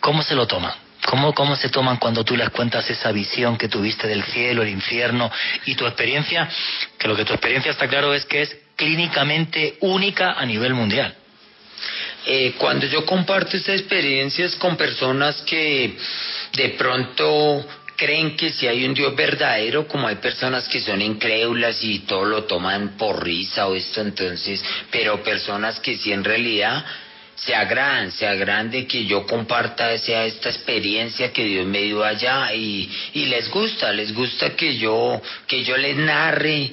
Speaker 3: ¿cómo se lo toman? ¿Cómo, ¿Cómo se toman cuando tú les cuentas esa visión que tuviste del cielo, el infierno y tu experiencia? Que lo que tu experiencia está claro es que es clínicamente única a nivel mundial.
Speaker 5: Eh, cuando yo comparto estas experiencias con personas que de pronto creen que si hay un Dios verdadero, como hay personas que son incrédulas y todo lo toman por risa o esto, entonces, pero personas que sí en realidad se agradan, se agradan de que yo comparta esa, esta experiencia que Dios me dio allá y, y les gusta, les gusta que yo, que yo les narre,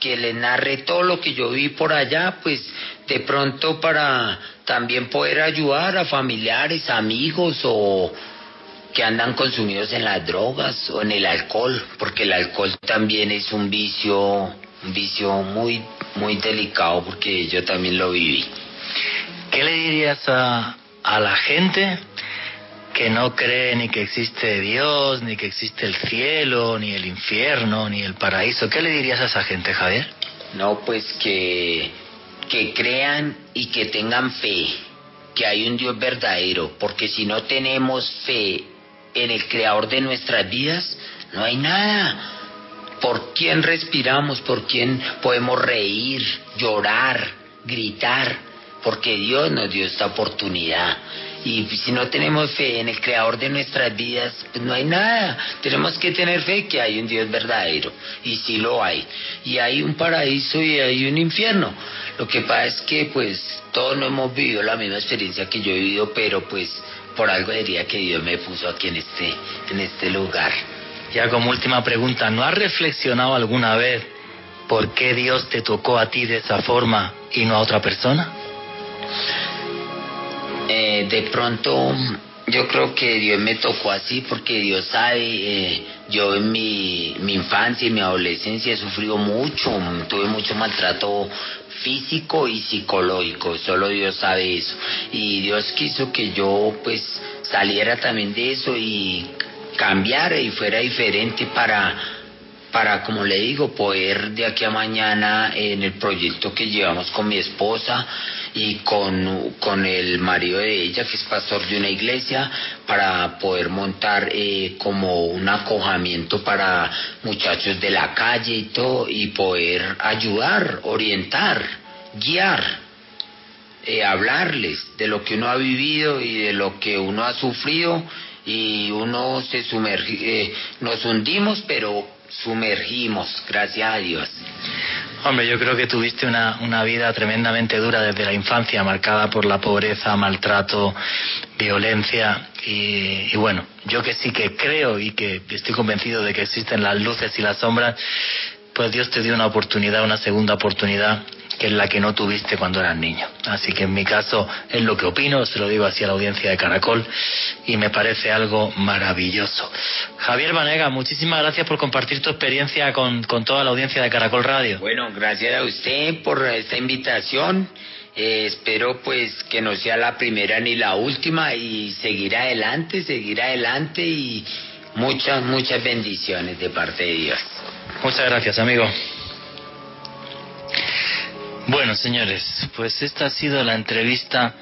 Speaker 5: que les narre todo lo que yo vi por allá, pues de pronto para también poder ayudar a familiares, amigos o que andan consumidos en las drogas o en el alcohol, porque el alcohol también es un vicio, un vicio muy, muy delicado porque yo también lo viví.
Speaker 3: ¿Qué le dirías a, a la gente que no cree ni que existe Dios, ni que existe el cielo, ni el infierno, ni el paraíso? ¿Qué le dirías a esa gente, Javier?
Speaker 5: No, pues que, que crean y que tengan fe, que hay un Dios verdadero, porque si no tenemos fe en el creador de nuestras vidas, no hay nada. ¿Por quién respiramos? ¿Por quién podemos reír, llorar, gritar? Porque Dios nos dio esta oportunidad. Y si no tenemos fe en el creador de nuestras vidas, pues no hay nada. Tenemos que tener fe que hay un Dios verdadero. Y sí lo hay. Y hay un paraíso y hay un infierno. Lo que pasa es que pues todos no hemos vivido la misma experiencia que yo he vivido, pero pues por algo diría que Dios me puso aquí en este, en este lugar.
Speaker 3: Ya como última pregunta, ¿no has reflexionado alguna vez por qué Dios te tocó a ti de esa forma y no a otra persona?
Speaker 5: Eh, de pronto yo creo que Dios me tocó así porque Dios sabe, eh, yo en mi, mi infancia y mi adolescencia he sufrido mucho, tuve mucho maltrato físico y psicológico, solo Dios sabe eso. Y Dios quiso que yo pues saliera también de eso y cambiara y fuera diferente para para, como le digo, poder de aquí a mañana en el proyecto que llevamos con mi esposa y con, con el marido de ella, que es pastor de una iglesia, para poder montar eh, como un acojamiento para muchachos de la calle y todo, y poder ayudar, orientar, guiar. Eh, hablarles de lo que uno ha vivido y de lo que uno ha sufrido y uno se sumerge, eh, nos hundimos pero sumergimos, gracias a Dios.
Speaker 3: Hombre, yo creo que tuviste una, una vida tremendamente dura desde la infancia, marcada por la pobreza, maltrato, violencia. Y, y, bueno, yo que sí que creo y que estoy convencido de que existen las luces y las sombras, pues Dios te dio una oportunidad, una segunda oportunidad que es la que no tuviste cuando eras niño. Así que en mi caso es lo que opino, se lo digo así a la audiencia de Caracol y me parece algo maravilloso. Javier Vanega, muchísimas gracias por compartir tu experiencia con, con toda la audiencia de Caracol Radio.
Speaker 5: Bueno, gracias a usted por esta invitación. Eh, espero pues que no sea la primera ni la última y seguir adelante, seguir adelante y muchas, muchas bendiciones de parte de Dios.
Speaker 3: Muchas gracias, amigo. Bueno, señores, pues esta ha sido la entrevista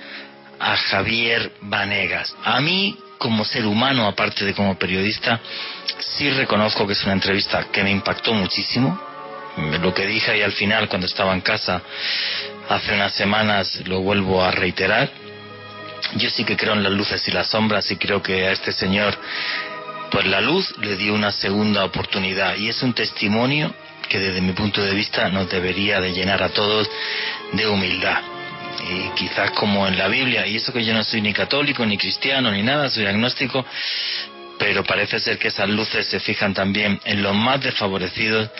Speaker 3: a Javier Vanegas. A mí, como ser humano, aparte de como periodista, sí reconozco que es una entrevista que me impactó muchísimo. Lo que dije ahí al final cuando estaba en casa hace unas semanas lo vuelvo a reiterar. Yo sí que creo en las luces y las sombras y creo que a este señor, pues la luz le dio una segunda oportunidad y es un testimonio que desde mi punto de vista nos debería de llenar a todos de humildad. Y quizás como en la Biblia, y eso que yo no soy ni católico, ni cristiano, ni nada, soy agnóstico, pero parece ser que esas luces se fijan también en los más desfavorecidos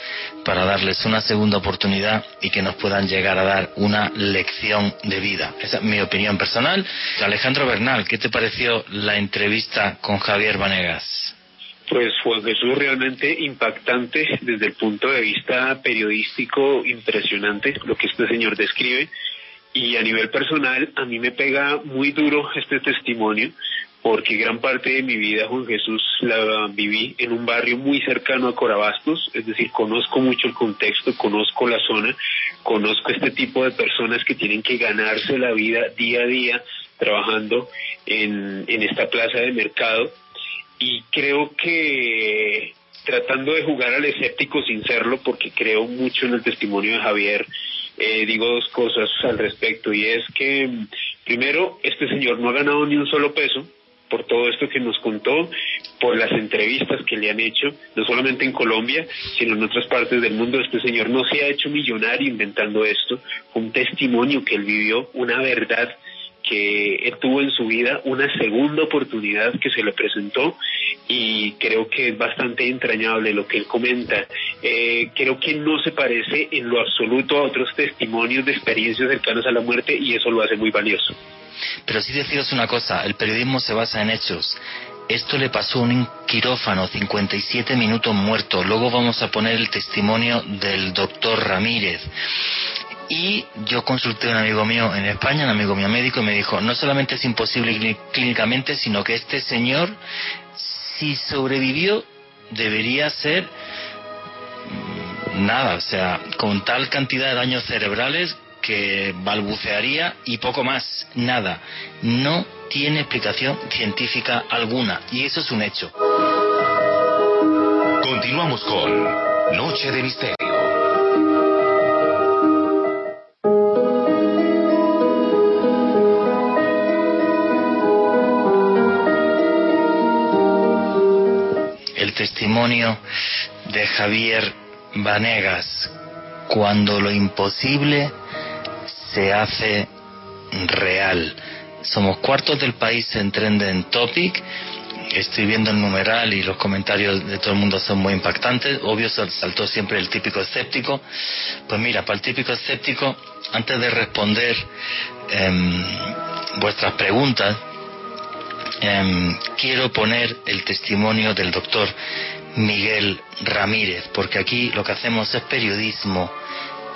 Speaker 3: para darles una segunda oportunidad y que nos puedan llegar a dar una lección de vida. Esa es mi opinión personal. Alejandro Bernal, ¿qué te pareció la entrevista con Javier Vanegas?
Speaker 4: Pues Juan Jesús realmente impactante desde el punto de vista periodístico, impresionante lo que este señor describe. Y a nivel personal, a mí me pega muy duro este testimonio, porque gran parte de mi vida, Juan Jesús, la viví en un barrio muy cercano a Corabastos, es decir, conozco mucho el contexto, conozco la zona, conozco este tipo de personas que tienen que ganarse la vida día a día trabajando en, en esta plaza de mercado y creo que tratando de jugar al escéptico sin serlo, porque creo mucho en el testimonio de Javier, eh, digo dos cosas al respecto, y es que primero, este señor no ha ganado ni un solo peso por todo esto que nos contó, por las entrevistas que le han hecho, no solamente en Colombia, sino en otras partes del mundo. Este señor no se ha hecho millonario inventando esto, un testimonio que él vivió, una verdad que tuvo en su vida una segunda oportunidad que se le presentó y creo que es bastante entrañable lo que él comenta. Eh, creo que no se parece en lo absoluto a otros testimonios de experiencias cercanas a la muerte y eso lo hace muy valioso.
Speaker 3: Pero sí deciros una cosa, el periodismo se basa en hechos. Esto le pasó a un quirófano, 57 minutos muerto. Luego vamos a poner el testimonio del doctor Ramírez. Y yo consulté a un amigo mío en España, un amigo mío médico, y me dijo, no solamente es imposible clínicamente, sino que este señor, si sobrevivió, debería ser mm, nada, o sea, con tal cantidad de daños cerebrales que balbucearía y poco más, nada. No tiene explicación científica alguna y eso es un hecho.
Speaker 2: Continuamos con Noche de Misterio.
Speaker 3: Testimonio de Javier Vanegas, cuando lo imposible se hace real. Somos cuartos del país en Trending Topic. Estoy viendo el numeral y los comentarios de todo el mundo son muy impactantes. Obvio saltó siempre el típico escéptico. Pues mira, para el típico escéptico, antes de responder em, vuestras preguntas, em, quiero poner el testimonio del doctor Miguel Ramírez, porque aquí lo que hacemos es periodismo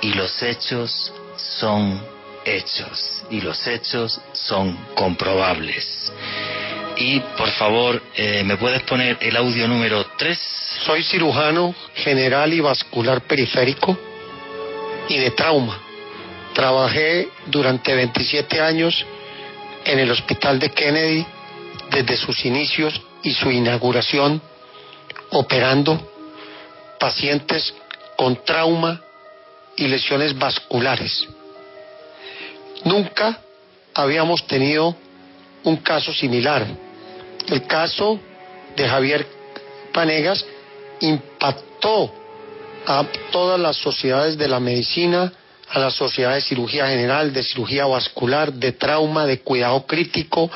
Speaker 3: y los hechos son hechos y los hechos son comprobables. Y por favor, eh, ¿me puedes poner el audio número 3?
Speaker 6: Soy cirujano general y vascular periférico y de trauma. Trabajé durante 27 años en el Hospital de Kennedy desde sus inicios y su inauguración, operando pacientes con trauma y lesiones vasculares. Nunca habíamos tenido un caso similar. El caso de Javier Panegas impactó a todas las sociedades de la medicina, a las sociedades de cirugía general, de cirugía vascular, de trauma, de cuidado crítico,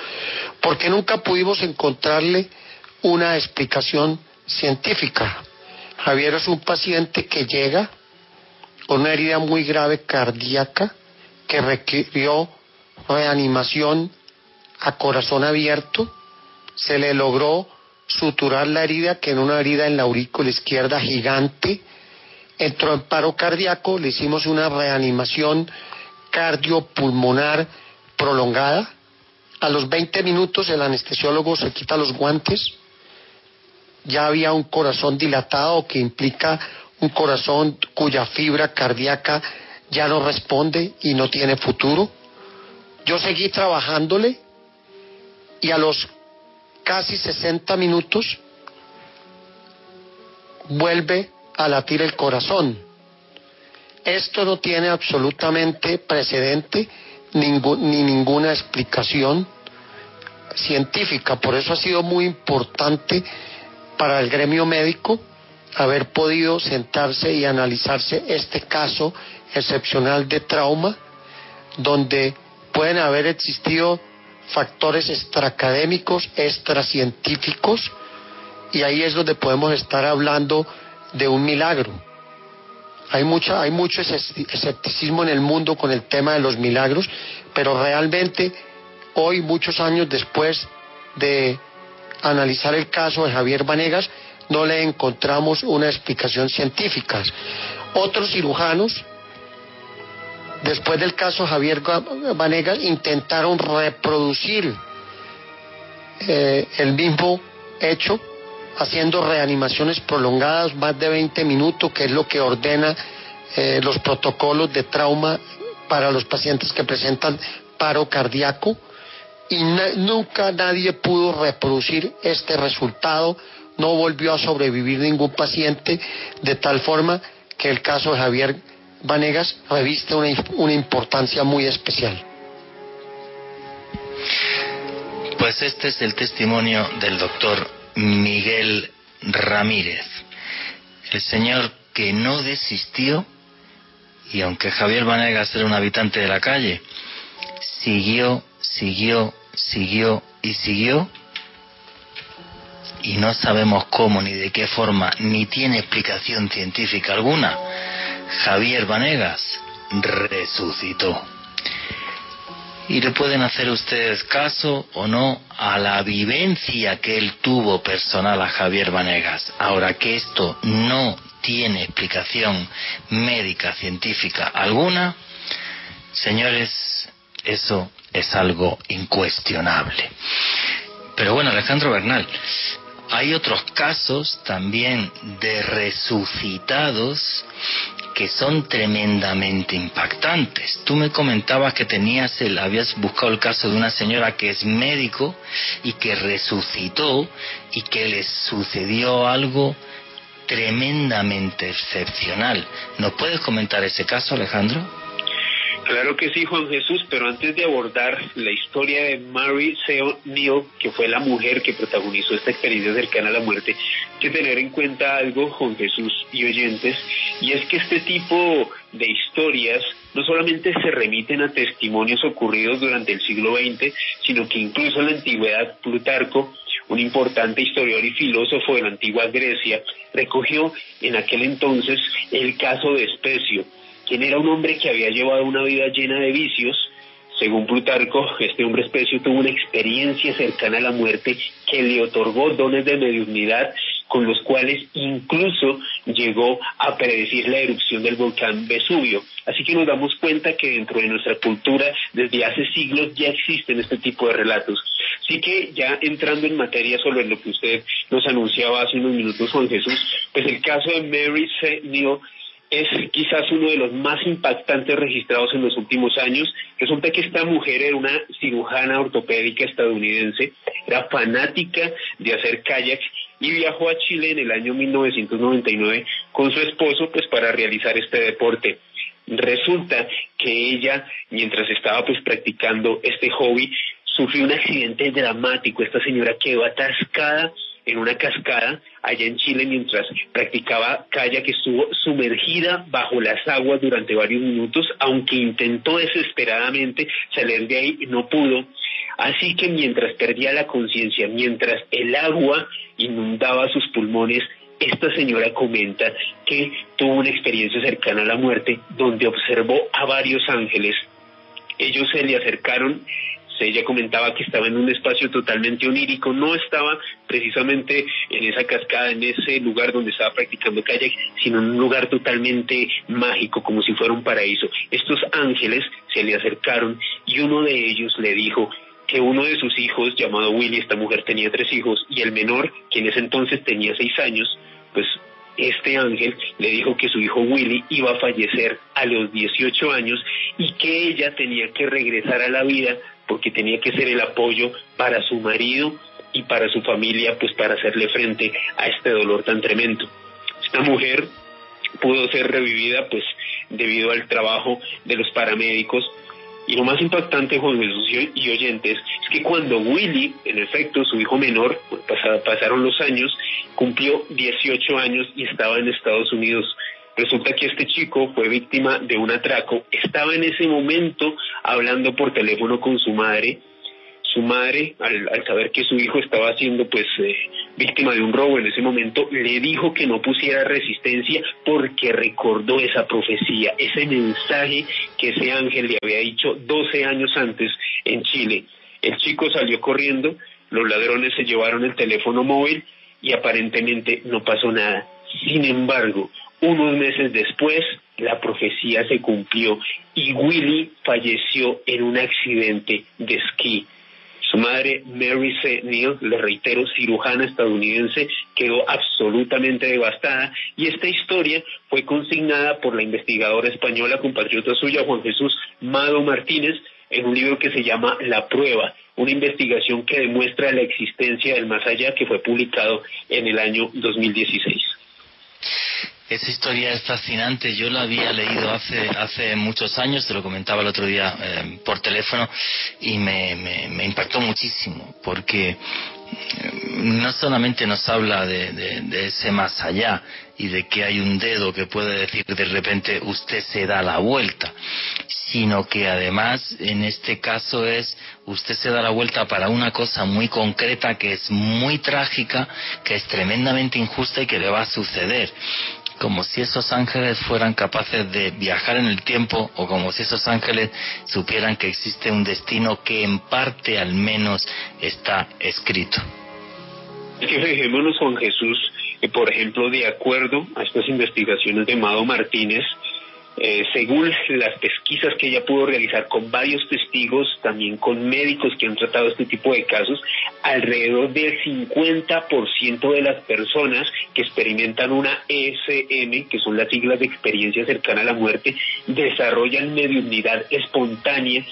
Speaker 6: porque nunca pudimos encontrarle una explicación científica. Javier es un paciente que llega con una herida muy grave cardíaca que requirió reanimación a corazón abierto. Se le logró suturar la herida, que en una herida en la aurícula izquierda gigante. Entró en paro cardíaco, le hicimos una reanimación cardiopulmonar prolongada. A los 20 minutos el anestesiólogo se quita los guantes. Ya había un corazón dilatado que implica un corazón cuya fibra cardíaca ya no responde y no tiene futuro. Yo seguí trabajándole y a los casi 60 minutos vuelve a latir el corazón. Esto no tiene absolutamente precedente ni ninguna explicación científica. Por eso ha sido muy importante para el gremio médico haber podido sentarse y analizarse este caso excepcional de trauma, donde pueden haber existido factores extraacadémicos, extracientíficos, y ahí es donde podemos estar hablando de un milagro. Hay, mucha, hay mucho escepticismo en el mundo con el tema de los milagros, pero realmente hoy, muchos años después de analizar el caso de Javier Vanegas, no le encontramos una explicación científica. Otros cirujanos, después del caso Javier Vanegas, intentaron reproducir eh, el mismo hecho, haciendo reanimaciones prolongadas, más de 20 minutos, que es lo que ordena eh, los protocolos de trauma para los pacientes que presentan paro cardíaco y nunca nadie pudo reproducir este resultado no volvió a sobrevivir ningún paciente, de tal forma que el caso de Javier Vanegas reviste una, una importancia muy especial.
Speaker 3: Pues este es el testimonio del doctor Miguel Ramírez. El señor que no desistió y aunque Javier Vanegas era un habitante de la calle, siguió, siguió, siguió y siguió y no sabemos cómo ni de qué forma ni tiene explicación científica alguna, Javier Vanegas resucitó. Y le pueden hacer ustedes caso o no a la vivencia que él tuvo personal a Javier Vanegas. Ahora que esto no tiene explicación médica, científica alguna, señores, eso es algo incuestionable. Pero bueno, Alejandro Bernal, hay otros casos también de resucitados que son tremendamente impactantes. Tú me comentabas que tenías el, habías buscado el caso de una señora que es médico y que resucitó y que le sucedió algo tremendamente excepcional. ¿Nos puedes comentar ese caso, Alejandro?
Speaker 4: Claro que sí, Juan Jesús, pero antes de abordar la historia de Mary Seo Neal, que fue la mujer que protagonizó esta experiencia cercana a la muerte, hay que tener en cuenta algo, Juan Jesús y oyentes, y es que este tipo de historias no solamente se remiten a testimonios ocurridos durante el siglo XX, sino que incluso en la antigüedad Plutarco un importante historiador y filósofo de la antigua Grecia, recogió en aquel entonces el caso de Especio, quien era un hombre que había llevado una vida llena de vicios. Según Plutarco, este hombre Especio tuvo una experiencia cercana a la muerte que le otorgó dones de mediunidad con los cuales incluso llegó a predecir la erupción del volcán Vesubio. Así que nos damos cuenta que dentro de nuestra cultura desde hace siglos ya existen este tipo de relatos. Así que ya entrando en materia sobre lo que usted nos anunciaba hace unos minutos, Juan Jesús, pues el caso de Mary C. Neal es quizás uno de los más impactantes registrados en los últimos años. Resulta que esta mujer era una cirujana ortopédica estadounidense, era fanática de hacer kayak y viajó a Chile en el año 1999 con su esposo pues para realizar este deporte. Resulta que ella, mientras estaba pues practicando este hobby, sufrió un accidente dramático. Esta señora quedó atascada en una cascada allá en Chile mientras practicaba kayak que estuvo sumergida bajo las aguas durante varios minutos, aunque intentó desesperadamente salir de ahí, no pudo. Así que mientras perdía la conciencia, mientras el agua inundaba sus pulmones, esta señora comenta que tuvo una experiencia cercana a la muerte donde observó a varios ángeles. Ellos se le acercaron ella comentaba que estaba en un espacio totalmente onírico, no estaba precisamente en esa cascada, en ese lugar donde estaba practicando kayak, sino en un lugar totalmente mágico, como si fuera un paraíso. Estos ángeles se le acercaron y uno de ellos le dijo, que uno de sus hijos, llamado Willy, esta mujer tenía tres hijos, y el menor, que en ese entonces tenía seis años, pues este ángel le dijo que su hijo Willy iba a fallecer a los 18 años y que ella tenía que regresar a la vida porque tenía que ser el apoyo para su marido y para su familia, pues para hacerle frente a este dolor tan tremendo. Esta mujer pudo ser revivida pues debido al trabajo de los paramédicos y lo más impactante, Juan Jesús y oyentes, es que cuando Willy, en efecto, su hijo menor, pasaron los años, cumplió 18 años y estaba en Estados Unidos. Resulta que este chico fue víctima de un atraco, estaba en ese momento hablando por teléfono con su madre. Su madre, al, saber que su hijo estaba siendo pues eh, víctima de un robo en ese momento, le dijo que no pusiera resistencia porque recordó esa profecía, ese mensaje que ese ángel le había dicho 12 años antes en Chile. El chico salió corriendo, los ladrones se llevaron el teléfono móvil y aparentemente no pasó nada. Sin embargo, unos meses después, la profecía se cumplió y Willy falleció en un accidente de esquí. Su madre, Mary C. Neal, le reitero, cirujana estadounidense, quedó absolutamente devastada y esta historia fue consignada por la investigadora española compatriota suya, Juan Jesús Mado Martínez, en un libro que se llama La Prueba, una investigación que demuestra la existencia del más allá que fue publicado en el año 2016.
Speaker 3: Esa historia es fascinante. Yo la había leído hace, muchos años, te lo comentaba el otro día eh, por teléfono, y me, me, impactó muchísimo, porque no solamente nos habla de, ese más allá y de que hay un dedo que puede decir de repente usted se da la vuelta, sino que además en este caso es usted se da la vuelta para una cosa muy concreta que es muy trágica, que es tremendamente injusta y que le va a suceder como si esos ángeles fueran capaces de viajar en el tiempo o como si esos ángeles supieran que existe un destino que en parte al menos está escrito.
Speaker 4: Fijémonos, Juan Jesús, que por ejemplo, de acuerdo a estas investigaciones de Mado Martínez, eh, según las pesquisas que ella pudo realizar con varios testigos, también con médicos que han tratado este tipo de casos, alrededor del 50% de las personas que experimentan una ESM, que son las siglas de experiencia cercana a la muerte, desarrollan mediunidad espontánea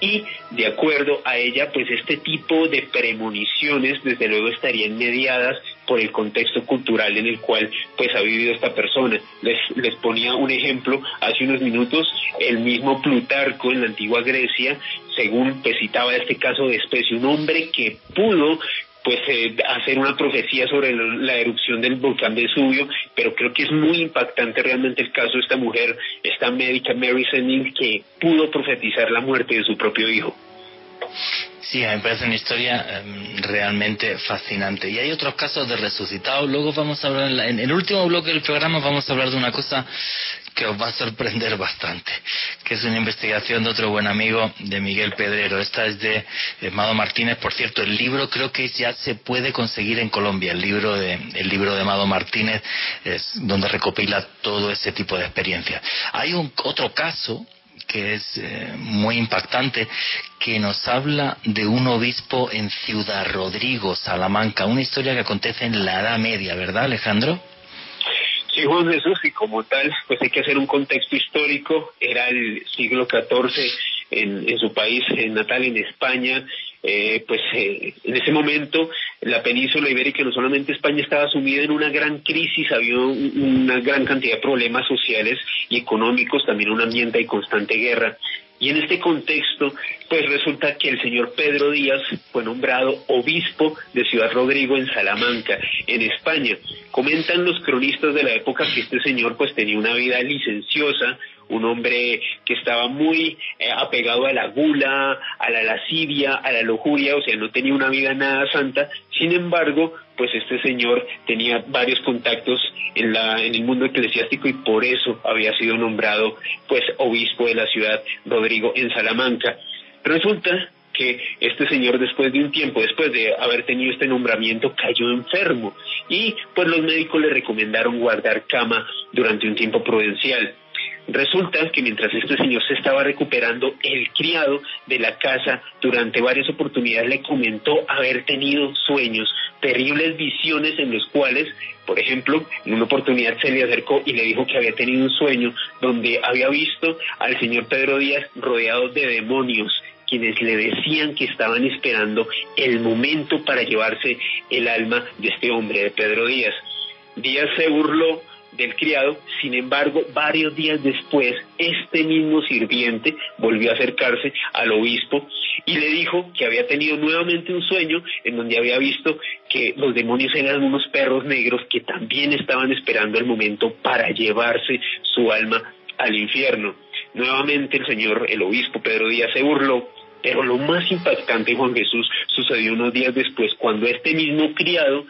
Speaker 4: y de acuerdo a ella, pues este tipo de premoniciones desde luego estarían mediadas por el contexto cultural en el cual pues ha vivido esta persona. Les, les ponía un ejemplo hace unos minutos, el mismo Plutarco en la antigua Grecia, según pues citaba este caso de especie, un hombre que pudo pues eh, hacer una profecía sobre la erupción del volcán Vesubio, pero creo que es muy impactante realmente el caso de esta mujer, esta médica Mary Senning, que pudo profetizar la muerte de su propio hijo.
Speaker 3: Sí, me parece una historia em, realmente fascinante. Y hay otros casos de resucitados. Luego vamos a hablar, en, el último bloque del programa vamos a hablar de una cosa que os va a sorprender [LAUGHS] bastante, que es una investigación de otro buen amigo de Miguel Pedrero. Esta es de Mado Martínez. Por cierto, el libro creo que ya se puede conseguir en Colombia. El libro de, el libro de Mado Martínez es donde recopila todo ese tipo de experiencias. Hay un otro caso que es eh, muy impactante, que nos habla de un obispo en Ciudad Rodrigo, Salamanca, una historia que acontece en la Edad Media, ¿verdad, Alejandro?
Speaker 4: Sí, Juan Jesús, y como tal, pues hay que hacer un contexto histórico. Era el siglo XIV en, en su país en natal, en España, eh, pues eh, en ese momento la península ibérica, no solamente España, estaba sumida en una gran crisis, había una gran cantidad de problemas sociales y económicos, también un ambiente de constante guerra. Y en este contexto, pues resulta que el señor Pedro Díaz fue nombrado obispo de Ciudad Rodrigo en Salamanca, en España. Comentan los cronistas de la época que este señor pues tenía una vida licenciosa, un hombre que estaba muy eh, apegado a la gula, a la lascivia, a la lujuria, o sea, no tenía una vida nada santa. Sin embargo, pues este señor tenía varios contactos en, la, en el mundo eclesiástico y por eso había sido nombrado pues obispo de la ciudad Rodrigo en Salamanca. Resulta que este señor después de un tiempo, después de haber tenido este nombramiento, cayó enfermo y pues los médicos le recomendaron guardar cama durante un tiempo prudencial. Resulta que mientras este señor se estaba recuperando, el criado de la casa durante varias oportunidades le comentó haber tenido sueños, terribles visiones en los cuales, por ejemplo, en una oportunidad se le acercó y le dijo que había tenido un sueño donde había visto al señor Pedro Díaz rodeado de demonios quienes le decían que estaban esperando el momento para llevarse el alma de este hombre, de Pedro Díaz. Díaz se burló del criado, sin embargo, varios días después, este mismo sirviente volvió a acercarse al obispo y le dijo que había tenido nuevamente un sueño en donde había visto que los demonios eran unos perros negros que también estaban esperando el momento para llevarse su alma al infierno. Nuevamente el señor, el obispo Pedro Díaz se burló pero lo más impactante, Juan Jesús, sucedió unos días después, cuando este mismo criado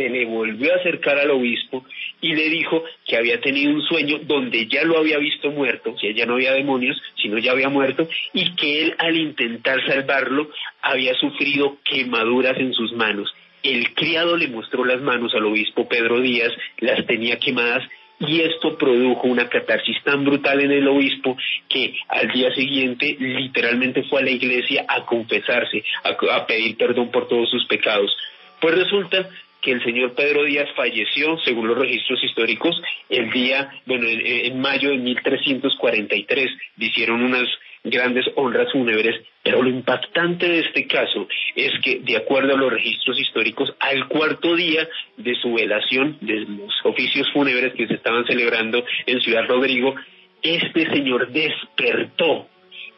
Speaker 4: se le volvió a acercar al obispo y le dijo que había tenido un sueño donde ya lo había visto muerto, que ya no había demonios, sino ya había muerto, y que él al intentar salvarlo había sufrido quemaduras en sus manos. El criado le mostró las manos al obispo Pedro Díaz, las tenía quemadas y esto produjo una catarsis tan brutal en el obispo que al día siguiente literalmente fue a la iglesia a confesarse, a, a pedir perdón por todos sus pecados. Pues resulta que el señor Pedro Díaz falleció, según los registros históricos, el día, bueno, en, mayo de 1343, hicieron unas grandes honras fúnebres, pero lo impactante de este caso es que, de acuerdo a los registros históricos, al cuarto día de su velación, de los oficios fúnebres que se estaban celebrando en Ciudad Rodrigo, este señor despertó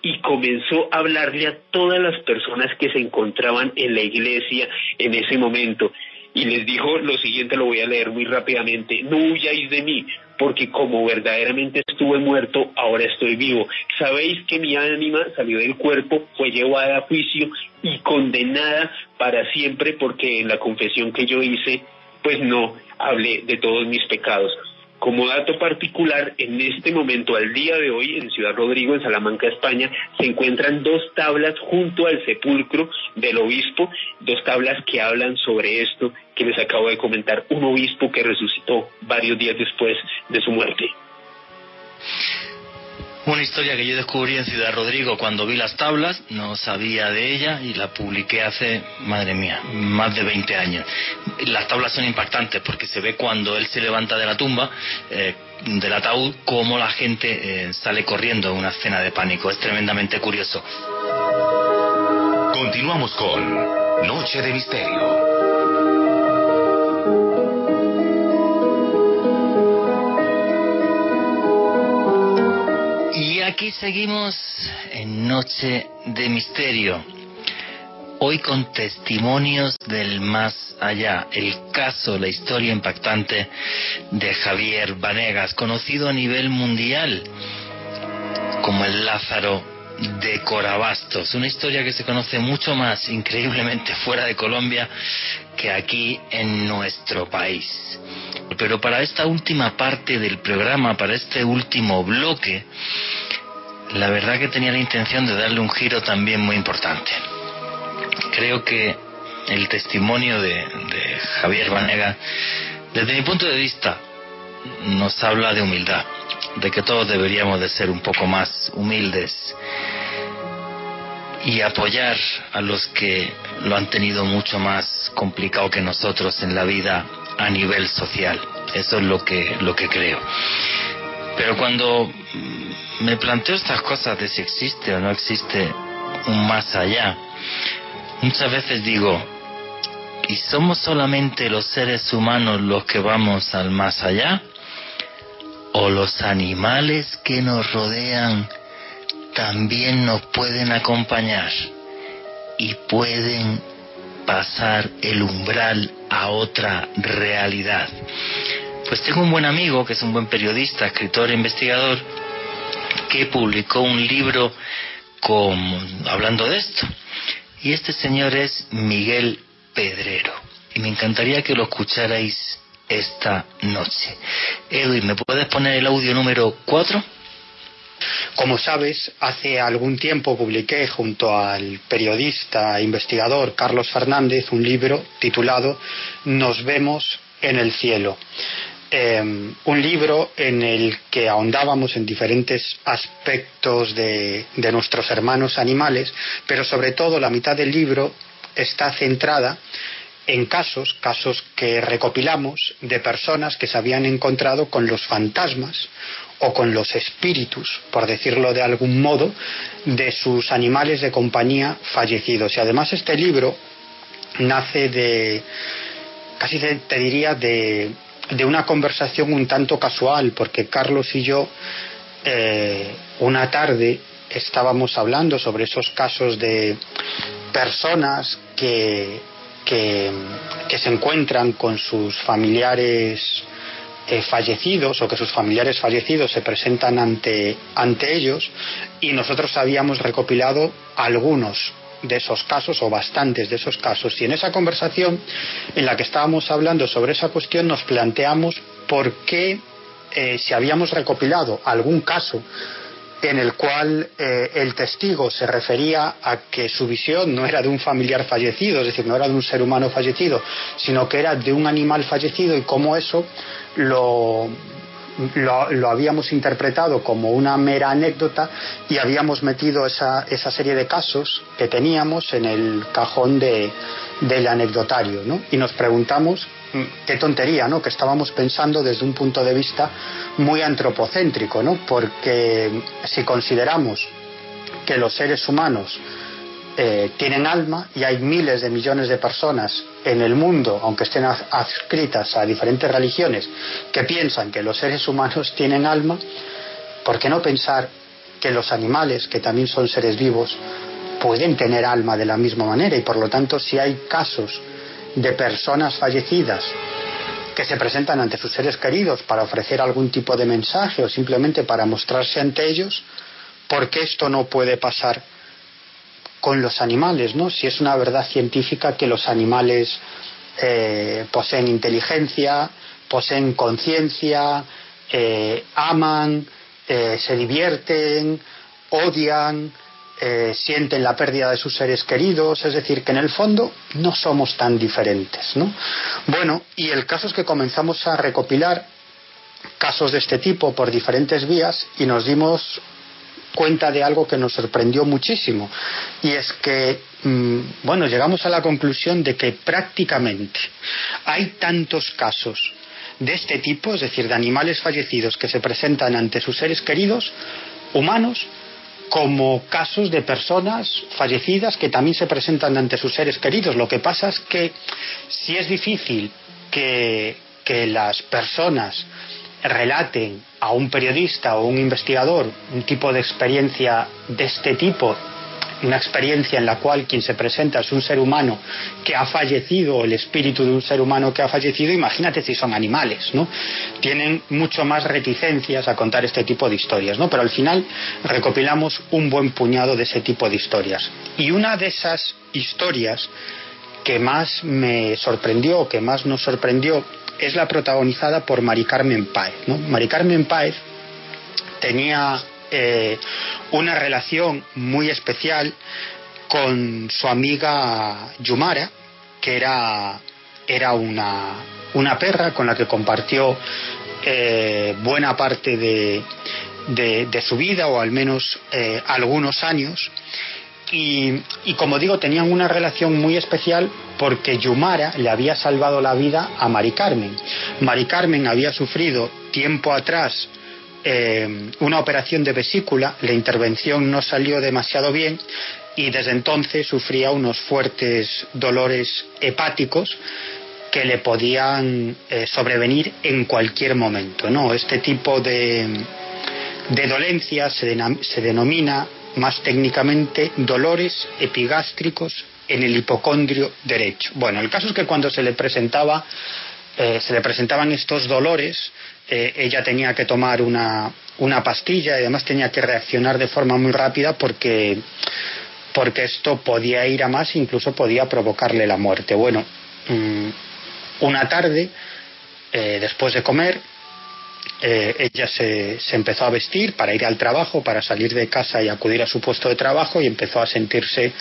Speaker 4: y comenzó a hablarle a todas las personas que se encontraban en la iglesia en ese momento. Y les dijo lo siguiente, lo voy a leer muy rápidamente, no huyáis de mí, porque como verdaderamente estuve muerto, ahora estoy vivo. Sabéis que mi ánima salió del cuerpo, fue llevada a juicio y condenada para siempre, porque en la confesión que yo hice, pues no hablé de todos mis pecados. Como dato particular, en este momento, al día de hoy, en Ciudad Rodrigo, en Salamanca, España, se encuentran dos tablas junto al sepulcro del obispo, dos tablas que hablan sobre esto que les acabo de comentar, un obispo que resucitó varios días después de su muerte.
Speaker 3: Una historia que yo descubrí en Ciudad Rodrigo cuando vi las tablas, no sabía de ella y la publiqué hace, madre mía, más de 20 años. Las tablas son impactantes porque se ve cuando él se levanta de la tumba, eh, del ataúd, cómo la gente eh, sale corriendo en una escena de pánico. Es tremendamente curioso.
Speaker 2: Continuamos con Noche de Misterio.
Speaker 3: Aquí seguimos en Noche de Misterio. Hoy con testimonios del más allá, el caso, la historia impactante de Javier Vanegas, conocido a nivel mundial como el Lázaro de Corabastos, una historia que se conoce mucho más increíblemente fuera de Colombia que aquí en nuestro país. Pero para esta última parte del programa, para este último bloque, la verdad que tenía la intención de darle un giro también muy importante. Creo que el testimonio de, Javier Vanega, desde mi punto de vista, nos habla de humildad, de que todos deberíamos de ser un poco más humildes y apoyar a los que lo han tenido mucho más complicado que nosotros en la vida a nivel social. Eso es lo que, lo que creo. Pero cuando me planteo estas cosas de si existe o no existe un más allá, muchas veces digo, ¿y somos solamente los seres humanos los que vamos al más allá? ¿O los animales que nos rodean también nos pueden acompañar y pueden pasar el umbral a otra realidad? Pues tengo un buen amigo que es un buen periodista, escritor e investigador, que publicó un libro con, hablando de esto. Y este señor es Miguel Pedrero. Y me encantaría que lo escucharais esta noche. Edwin, ¿me puedes poner el audio número 4?
Speaker 7: Como sabes, hace algún tiempo publiqué junto al periodista e investigador Carlos Fernández un libro titulado Nos vemos en el cielo. Em, un libro en el que ahondábamos en diferentes aspectos de, nuestros hermanos animales, pero sobre todo la mitad del libro está centrada en casos, casos que recopilamos de personas que se habían encontrado con los fantasmas o con los espíritus, por decirlo de algún modo, de sus animales de compañía fallecidos. Y además este libro nace de, casi te diría, de de una conversación un tanto casual, porque Carlos y yo eh, una tarde estábamos hablando sobre esos casos de personas que, que, se encuentran con sus familiares eh, fallecidos o que sus familiares fallecidos se presentan ante, ante ellos y nosotros habíamos recopilado algunos de esos casos o bastantes de esos casos. Y en esa conversación en la que estábamos hablando sobre esa cuestión nos planteamos por qué eh, si habíamos recopilado algún caso en el cual eh, el testigo se refería a que su visión no era de un familiar fallecido, es decir, no era de un ser humano fallecido, sino que era de un animal fallecido y cómo eso lo, lo, habíamos interpretado como una mera anécdota y habíamos metido esa, esa serie de casos que teníamos en el cajón de, del anecdotario. ¿no? Y nos preguntamos mm, qué tontería, ¿no? Que estábamos pensando desde un punto de vista muy antropocéntrico, ¿no? Porque si consideramos que los seres humanos eh, tienen alma y hay miles de millones de personas en el mundo, aunque estén adscritas a diferentes religiones, que piensan que los seres humanos tienen alma, ¿por qué no pensar que los animales, que también son seres vivos, pueden tener alma de la misma manera y por lo tanto si hay casos de personas fallecidas que se presentan ante sus seres queridos para ofrecer algún tipo de mensaje o simplemente para mostrarse ante ellos, ¿por qué esto no puede pasar con los animales? ¿no? Si es una verdad científica que los animales eh, poseen inteligencia, poseen conciencia, eh, aman, eh, se divierten, odian, sienten la pérdida de sus seres queridos, es decir, que en el fondo no somos tan diferentes. ¿no? Bueno, y el caso es que comenzamos a recopilar casos de este tipo por diferentes vías y nos dimos cuenta de algo que nos sorprendió muchísimo y es que mm, bueno llegamos a la conclusión de que prácticamente hay tantos casos de este tipo, es decir, de animales fallecidos que se presentan ante sus seres queridos, humanos, como casos de personas fallecidas que también se presentan ante sus seres queridos. Lo que pasa es que si es difícil que, que las personas relaten a un periodista o un investigador un tipo de experiencia de este tipo, una experiencia en la cual quien se presenta es un ser humano que ha fallecido, el espíritu de un ser humano que ha fallecido, imagínate si son animales, ¿no? Tienen mucho más reticencias a contar este tipo de historias, ¿no? Pero al final recopilamos un buen puñado de ese tipo de historias. Y una de esas historias que más me sorprendió, que más nos sorprendió, es la protagonizada por Mari Carmen Páez. Mari Carmen Páez tenía eh, una relación muy especial con su amiga Yumara, que era, era una, una perra con la que compartió eh, buena parte de, de, su vida, o al menos eh, algunos años. Y, como digo, tenían una relación muy especial porque Yumara le había salvado la vida a Mari Carmen. Mari Carmen había sufrido tiempo atrás eh, una operación de vesícula, la intervención no salió demasiado bien y desde entonces sufría unos fuertes dolores hepáticos que le podían eh, sobrevenir en cualquier momento. ¿no? Este tipo de, de dolencia se denomina más técnicamente dolores epigástricos en el hipocondrio derecho. Bueno, el caso es que cuando se le presentaba eh, se le presentaban estos dolores, eh, ella tenía que tomar una, una, pastilla y además tenía que reaccionar de forma muy rápida porque, porque esto podía ir a más, incluso podía provocarle la muerte. Bueno, mm, una tarde, eh, después de comer, eh, ella se, se, empezó a vestir para ir al trabajo, para salir de casa y acudir a su puesto de trabajo y empezó a sentirse,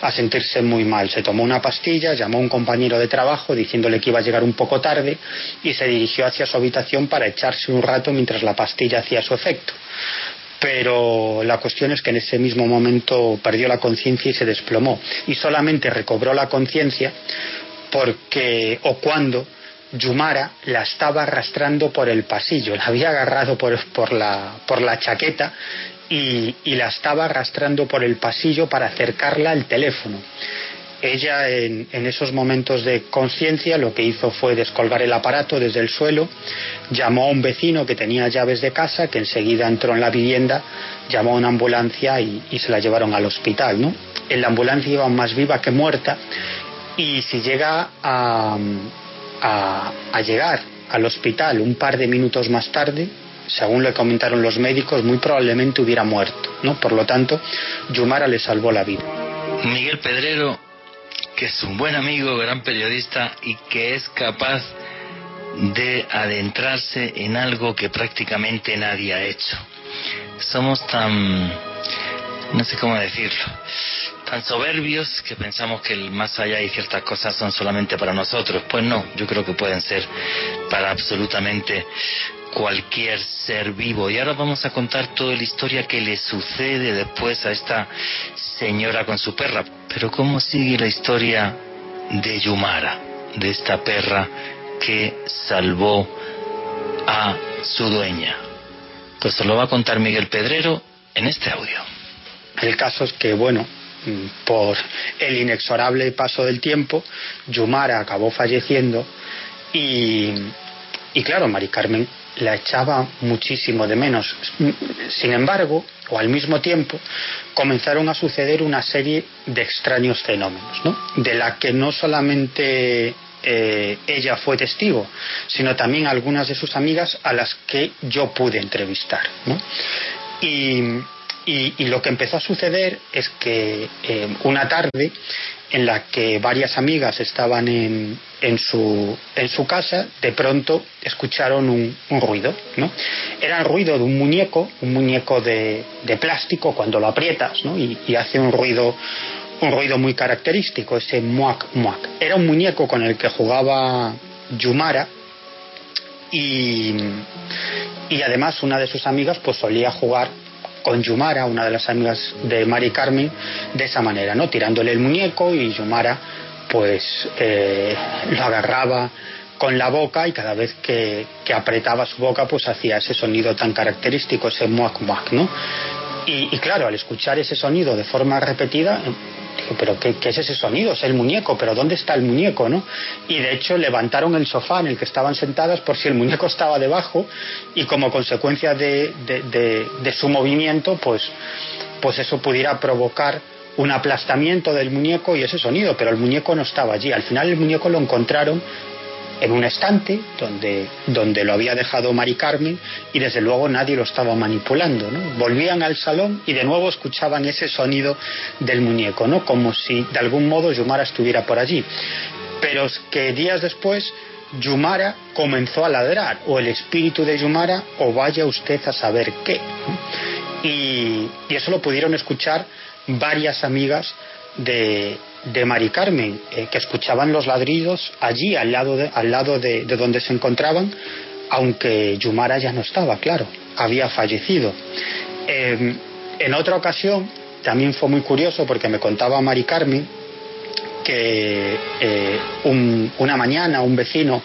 Speaker 7: a sentirse muy mal. Se tomó una pastilla, llamó a un compañero de trabajo diciéndole que iba a llegar un poco tarde y se dirigió hacia su habitación para echarse un rato mientras la pastilla hacía su efecto. Pero la cuestión es que en ese mismo momento perdió la conciencia y se desplomó. Y solamente recobró la conciencia porque o cuando Yumara la estaba arrastrando por el pasillo, la había agarrado por, la, chaqueta y, la estaba arrastrando por el pasillo para acercarla al teléfono. Ella en, en esos momentos de conciencia lo que hizo fue descolgar el aparato desde el suelo, llamó a un vecino que tenía llaves de casa, que enseguida entró en la vivienda, llamó a una ambulancia y, y se la llevaron al hospital. ¿no? En la ambulancia iba más viva que muerta y si llega a a, llegar al hospital un par de minutos más tarde, según le comentaron los médicos, muy probablemente hubiera muerto. ¿no? Por lo tanto, Yumara le salvó la vida.
Speaker 3: Miguel Pedrero, que es un buen amigo, gran periodista y que es capaz de adentrarse en algo que prácticamente nadie ha hecho. Somos tan, no sé cómo decirlo, tan soberbios que pensamos que el más allá y ciertas cosas son solamente para nosotros. Pues no, yo creo que pueden ser para absolutamente cualquier ser vivo. Y ahora vamos a contar toda la historia que le sucede después a esta señora con su perra. Pero ¿cómo sigue la historia de Yumara, de esta perra que salvó a su dueña? Pues se lo va a contar Miguel Pedrero en este audio.
Speaker 7: El caso es que, bueno, por el inexorable paso del tiempo, Yumara acabó falleciendo y, claro, Mari Carmen la echaba muchísimo de menos. Sin embargo, o al mismo tiempo, comenzaron a suceder una serie de extraños fenómenos, ¿no? de la que no solamente eh, ella fue testigo, sino también algunas de sus amigas a las que yo pude entrevistar. Y, lo que empezó a suceder es que eh, una tarde en la que varias amigas estaban en, en, su, en su casa, de pronto escucharon un, ruido. ¿no? Era el ruido de un muñeco, un muñeco de, de plástico cuando lo aprietas ¿no? y, y hace un ruido un ruido muy característico, ese muac muac. Era un muñeco con el que jugaba Yumara y, y además una de sus amigas pues solía jugar Yumara, una de las amigas de Mari Carmen, de esa manera, ¿no? Tirándole el muñeco y Yumara pues eh, lo agarraba con la boca y cada vez que, que, apretaba su boca pues hacía ese sonido tan característico, ese muac muac, ¿no? Y, claro, al escuchar ese sonido de forma repetida, pero ¿qué, es ese sonido? Es el muñeco, pero ¿dónde está el muñeco? ¿no? Y de hecho levantaron el sofá en el que estaban sentadas por si el muñeco [LAUGHS] estaba debajo y como consecuencia de, de, su movimiento, pues, pues eso pudiera provocar un aplastamiento del muñeco y ese sonido, pero el muñeco no estaba allí. Al final el muñeco lo encontraron en un estante donde, donde lo había dejado Mari Carmen y desde luego nadie lo estaba manipulando. ¿no? Volvían al salón y de nuevo escuchaban ese sonido del muñeco, ¿no? como si de algún modo Yumara estuviera por allí. Pero es que días después Yumara comenzó a ladrar, o el espíritu de Yumara, o vaya usted a saber qué. Y, y eso lo pudieron escuchar varias amigas de, de Mari Carmen, eh, que escuchaban los ladridos allí, al lado, de, al lado de, donde se encontraban, aunque Yumara ya no estaba, claro, había fallecido. Em, en otra ocasión, también fue muy curioso porque me contaba Mari Carmen que eh, una mañana un vecino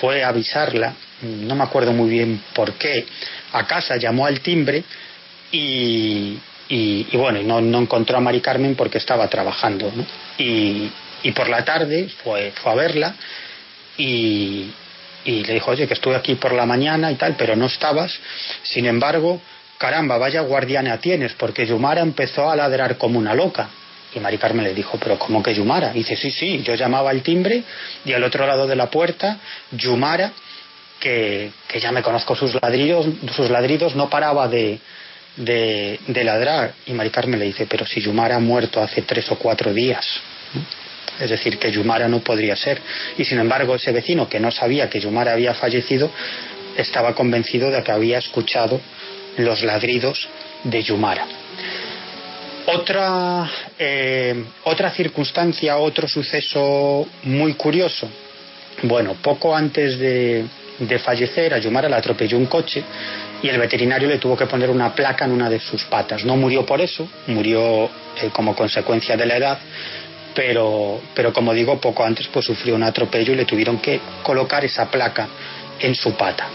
Speaker 7: fue a avisarla, no me acuerdo muy bien por qué, a casa, llamó al timbre y, y, bueno, no, no, encontró a Mari Carmen porque estaba trabajando. ¿no? Y, por la tarde fue, a verla y, le dijo, oye, que estuve aquí por la mañana y tal, pero no estabas. Sin embargo, caramba, vaya guardiana tienes, porque Yumara empezó a ladrar como una loca. Y Mari Carmen le dijo, pero ¿cómo que Yumara? Dice, sí, sí, yo llamaba al timbre y al otro lado de la puerta, Yumara, que, que ya me conozco sus ladridos, sus ladridos, no paraba de, de, de ladrar. Y Mari Carmen le dice, pero si Yumara ha muerto hace tres o cuatro días. Es decir, que Yumara no podría ser. Y sin embargo, ese vecino que no sabía que Yumara había fallecido, estaba convencido de que había escuchado los ladridos de Yumara. Otra, eh, otra circunstancia, otro suceso muy curioso. Bueno, poco antes de, de fallecer, a Yumara la atropelló un coche y el veterinario le tuvo que poner una placa en una de sus patas. No murió por eso, murió eh, como consecuencia de la edad, pero, pero como digo, poco antes pues sufrió un atropello y le tuvieron que colocar esa placa en su pata.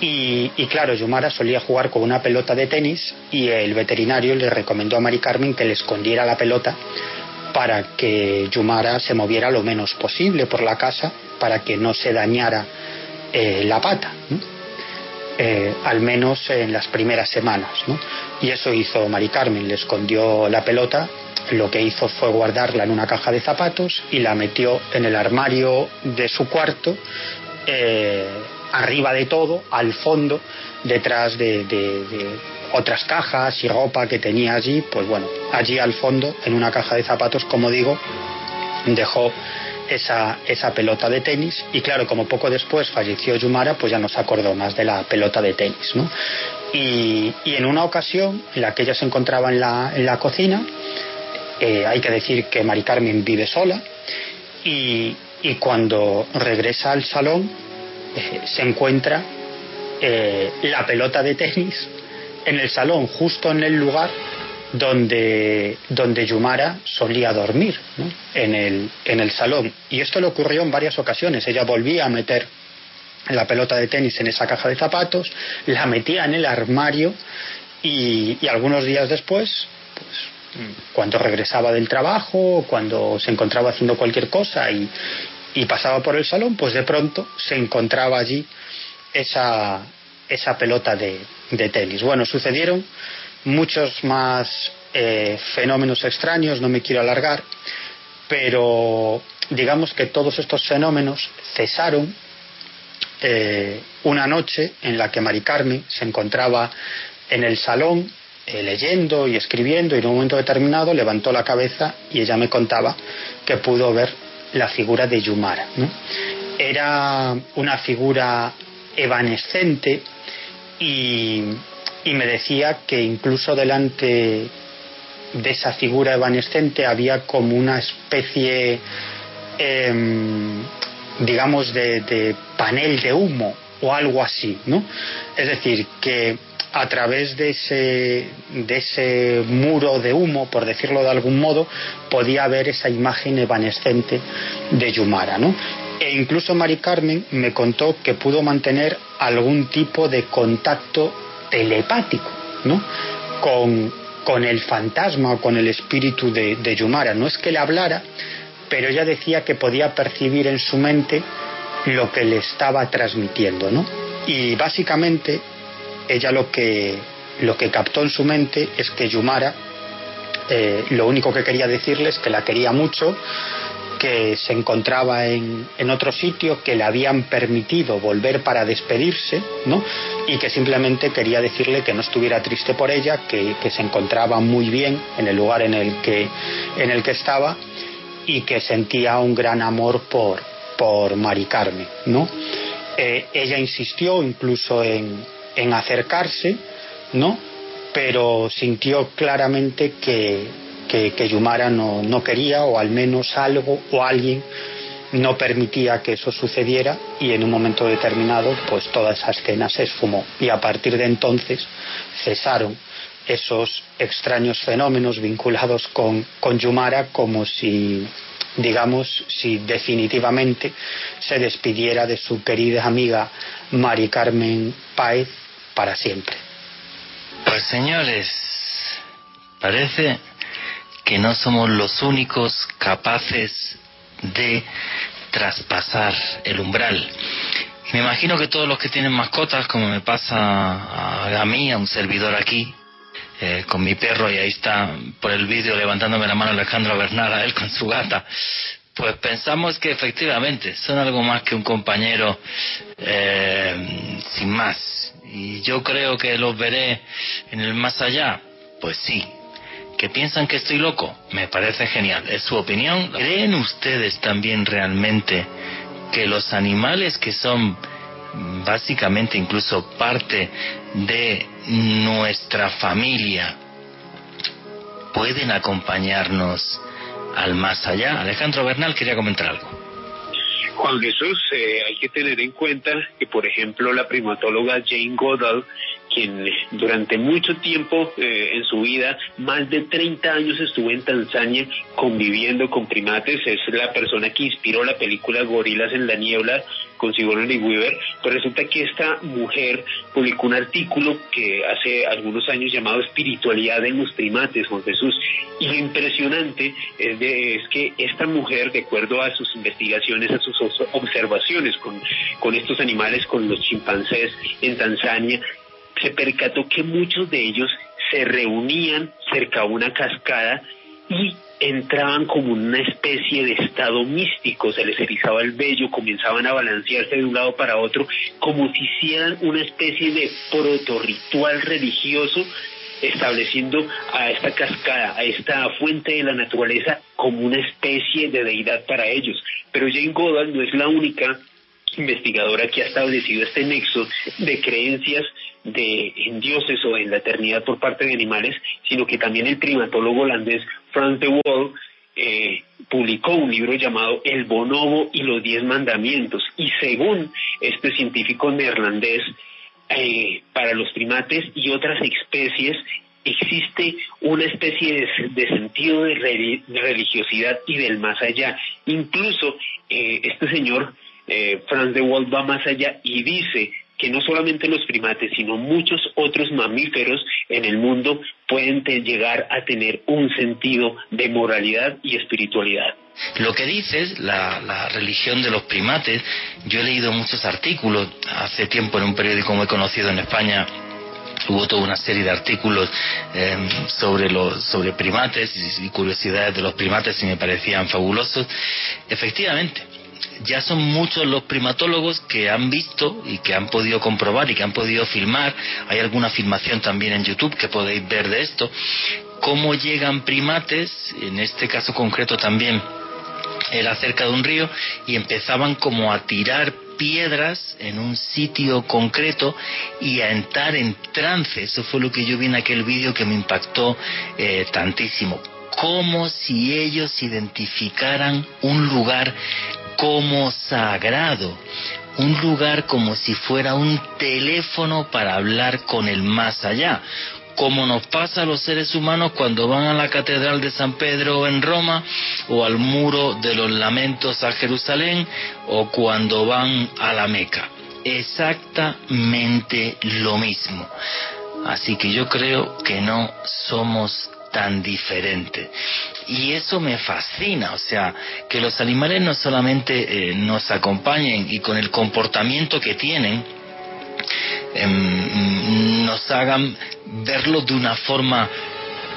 Speaker 7: Y, y, claro, Yumara solía jugar con una pelota de tenis y el veterinario le recomendó a Mari Carmen que le escondiera la pelota para que Yumara se moviera lo menos posible por la casa para que no se dañara eh, la pata. Eh, al menos en las primeras semanas. ¿no? Y eso hizo Mari Carmen, le escondió la pelota, lo que hizo fue guardarla en una caja de zapatos y la metió en el armario de su cuarto, eh, arriba de todo, al fondo, detrás de, de otras cajas y ropa que tenía allí, pues bueno, allí al fondo, en una caja de zapatos, como digo, dejó esa, esa pelota de tenis y claro, como poco después falleció Yumara, pues ya no se acordó más de la pelota de tenis. ¿no? Y, y en una ocasión en la que ella se encontraba en la, en la cocina, eh, hay que decir que Mari Carmen vive sola y, y cuando regresa al salón eh, se encuentra eh, la pelota de tenis en el salón, justo en el lugar donde, donde Yumara solía dormir, en, el, en el salón. Y esto le ocurrió en varias ocasiones. Ella volvía a meter la pelota de tenis en esa caja de zapatos, la metía en el armario y, y algunos días después, pues, cuando regresaba del trabajo, cuando se encontraba haciendo cualquier cosa y, y pasaba por el salón, pues de pronto se encontraba allí esa, esa pelota de, tenis. Bueno, sucedieron muchos más eh, fenómenos extraños, no me quiero alargar, pero digamos que todos estos fenómenos cesaron eh, una noche en la que Mari Carmen se encontraba en el salón eh, leyendo y escribiendo y en un momento determinado levantó la cabeza y ella me contaba que pudo ver la figura de Yumara. Era una figura evanescente y, me decía que incluso delante de esa figura evanescente había como una especie, em, digamos, de, de, panel de humo o algo así, ¿no? Es decir, que a través de ese, de ese muro de humo, por decirlo de algún modo, podía ver esa imagen evanescente de Yumara. ¿no? E incluso Mari Carmen me contó que pudo mantener algún tipo de contacto telepático ¿no? con, con el fantasma o con el espíritu de, Yumara. No es que le hablara, pero ella decía que podía percibir en su mente lo que le estaba transmitiendo, ¿no? Y básicamente ella lo que, lo que captó en su mente es que Yumara eh, lo único que quería decirle es que la quería mucho, que se encontraba en, en, otro sitio, que le habían permitido volver para despedirse, ¿no? Y que simplemente quería decirle que no estuviera triste por ella, que, que, se encontraba muy bien en el lugar en el que, en el que estaba y que sentía un gran amor por, por Mari ¿no? Eh, ella insistió incluso en, en acercarse, ¿no? Pero sintió claramente que, que, Yumara no, no quería, o al menos algo o alguien no permitía que eso sucediera y en un momento determinado pues toda esa escena se esfumó y a partir de entonces cesaron esos extraños fenómenos vinculados con, con Yumara como si digamos si definitivamente se despidiera de su querida amiga Mari Carmen Páez para siempre.
Speaker 3: Pues señores, parece que no somos los únicos capaces de traspasar el umbral. Me imagino que todos los que tienen mascotas, como me pasa a, mí, a un servidor aquí, eh, con mi perro, y ahí está por el vídeo levantándome la mano Alejandro Bernal, él con su gata, pues pensamos que efectivamente son algo más que un compañero eh, sin más. Y yo creo que los veré en el más allá. Pues sí. ¿Que piensan que estoy loco? Me parece genial. Es su opinión. ¿Creen ustedes también realmente que los animales que son básicamente incluso parte de nuestra familia pueden acompañarnos al más allá. Alejandro Bernal quería comentar algo.
Speaker 4: Juan Jesús, eh, hay que tener en cuenta que, por ejemplo, la primatóloga Jane Goodall, quien durante mucho tiempo eh, en su vida, más de 30 años estuvo en Tanzania conviviendo con primates, es la persona que inspiró la película Gorilas en la Niebla con Sigourney Weaver, pues resulta que esta mujer publicó un artículo que hace algunos años llamado Espiritualidad en los primates, Juan Jesús, y lo impresionante es, que esta mujer, de acuerdo a sus investigaciones, a sus observaciones con estos animales, con los chimpancés en Tanzania, se percató que muchos de ellos se reunían cerca a una cascada y entraban como una especie de estado místico, se les erizaba el vello, comenzaban a balancearse de un lado para otro, como si hicieran una especie de proto-ritual religioso, estableciendo a esta cascada, a esta fuente de la naturaleza, como una especie de deidad para ellos. Pero Jane Goodall no es la única investigadora que ha establecido este nexo de creencias de, en dioses o en la eternidad por parte de animales, sino que también el primatólogo holandés Frans de Waal eh, publicó un libro llamado El bonobo y los diez mandamientos. Y según este científico neerlandés, eh, para los primates y otras especies existe una especie de, sentido de, religiosidad y del más allá. Incluso eh, este señor, Franz de Waal, va más allá y dice que no solamente los primates, sino muchos otros mamíferos en el mundo pueden llegar a tener un sentido de moralidad y espiritualidad.
Speaker 3: Lo que dices, la, religión de los primates, yo he leído muchos artículos hace tiempo en un periódico muy conocido en España hubo toda una serie de artículos em, sobre los sobre primates y, curiosidades de los primates y me parecían fabulosos. Efectivamente, ya son muchos los primatólogos que han visto y que han podido comprobar y que han podido filmar. Hay alguna filmación también en YouTube que podéis ver de esto. Cómo llegan primates, en este caso concreto también era cerca de un río y empezaban como a tirar piedras en un sitio concreto y a entrar en trance. Eso fue lo que yo vi en aquel vídeo que me impactó eh, tantísimo. Como si ellos identificaran un lugar como sagrado, un lugar como si fuera un teléfono para hablar con el más allá, como nos pasa a los seres humanos cuando van a la Catedral de San Pedro en Roma o al Muro de los Lamentos a Jerusalén o cuando van a la Meca. Exactamente lo mismo. Así que yo creo que no somos tan diferentes. Y eso me fascina, o sea, que los animales no solamente eh, nos acompañen y con el comportamiento que tienen, em, nos hagan verlo de una forma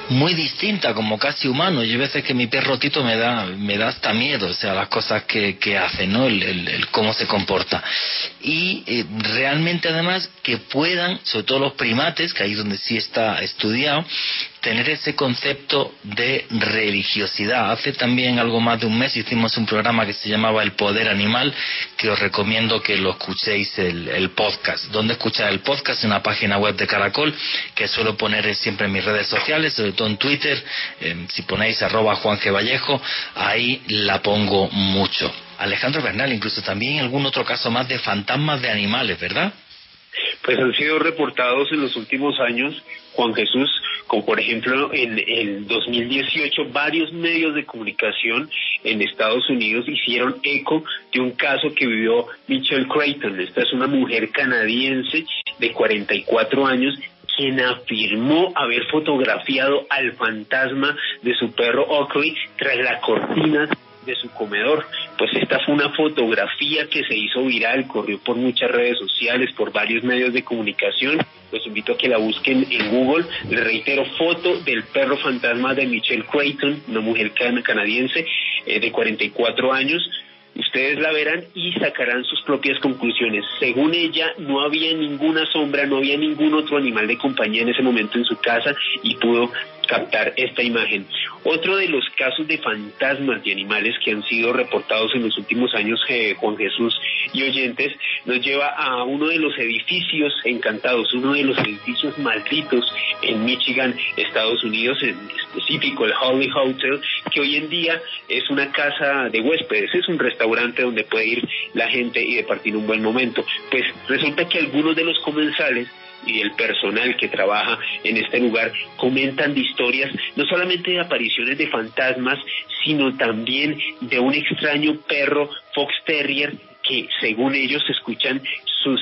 Speaker 3: muy distinta, como casi humano. Yo a veces que mi perro Tito me da, me da hasta miedo, o sea, las cosas que, que hace, ¿no? El, el, cómo se comporta. Y eh, realmente además que puedan, sobre todo los primates, que ahí es donde sí está estudiado, tener ese concepto de religiosidad. Hace también algo más de un mes hicimos un programa que se llamaba El Poder Animal, que os recomiendo que lo escuchéis el, podcast. ¿Dónde escuchar el podcast? En una página web de Caracol, que suelo poner siempre en mis redes sociales, sobre todo en Twitter. Em, si ponéis arroba Juan G. Vallejo, ahí la pongo mucho. Alejandro Bernal, incluso también algún otro caso más de fantasmas de animales, ¿verdad?
Speaker 4: Pues han sido reportados en los últimos años, Juan Jesús, como por ejemplo en el 2018 varios medios de comunicación en Estados Unidos hicieron eco de un caso que vivió Michelle Creighton. Esta es una mujer canadiense de 44 años quien afirmó haber fotografiado al fantasma de su perro Oakley tras la cortina de su comedor. Pues esta fue una fotografía que se hizo viral, corrió por muchas redes sociales, por varios medios de comunicación. Los invito a que la busquen en Google. Le reitero, foto del perro fantasma de Michelle Creighton, una mujer canadiense eh, de 44 años. Ustedes la verán y sacarán sus propias conclusiones. Según ella, no había ninguna sombra, no había ningún otro animal de compañía en ese momento en su casa y pudo captar esta imagen. Otro de los casos de fantasmas de animales que han sido reportados en los últimos años, eh, Juan Jesús y oyentes, nos lleva a uno de los edificios encantados, uno de los edificios malditos en Michigan, Estados Unidos, en específico el Holly Hotel, que hoy en día es una casa de huéspedes, es un restaurante donde puede ir la gente y departir un buen momento. Pues resulta que algunos de los comensales y el personal que trabaja en este lugar comentan de historias no solamente de apariciones de fantasmas, sino también de un extraño perro Fox Terrier que según ellos escuchan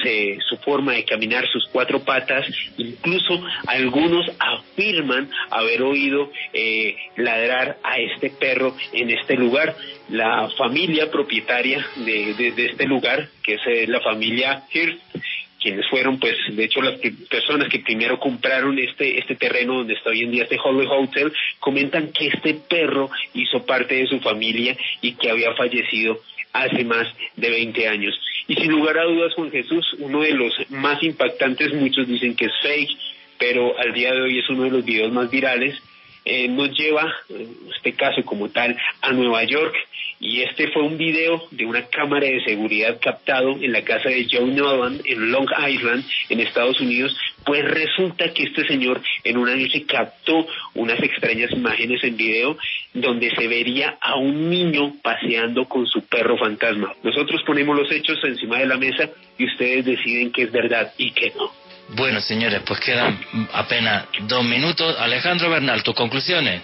Speaker 4: eh, su forma de caminar, sus cuatro patas, incluso algunos afirman haber oído eh, ladrar a este perro en este lugar. La familia propietaria de, este lugar, que es eh, la familia Hirst, quienes fueron, pues, de hecho, las personas que primero compraron este, este terreno donde está hoy en día este Hollywood Hotel, comentan que este perro hizo parte de su familia y que había fallecido hace más de 20 años. Y sin lugar a dudas, Juan Jesús, uno de los más impactantes, muchos dicen que es fake, pero al día de hoy es uno de los videos más virales, eh, nos lleva, en este caso como tal, a Nueva York. Y este fue un video de una cámara de seguridad captado en la casa de Joe Nolan en Long Island, en Estados Unidos. Pues resulta que este señor en una noche captó unas extrañas imágenes en video donde se vería a un niño paseando con su perro fantasma. Nosotros ponemos los hechos encima de la mesa y ustedes deciden que es verdad y que no.
Speaker 3: Bueno, señores, pues quedan apenas dos minutos. Alejandro Bernal, tus conclusiones.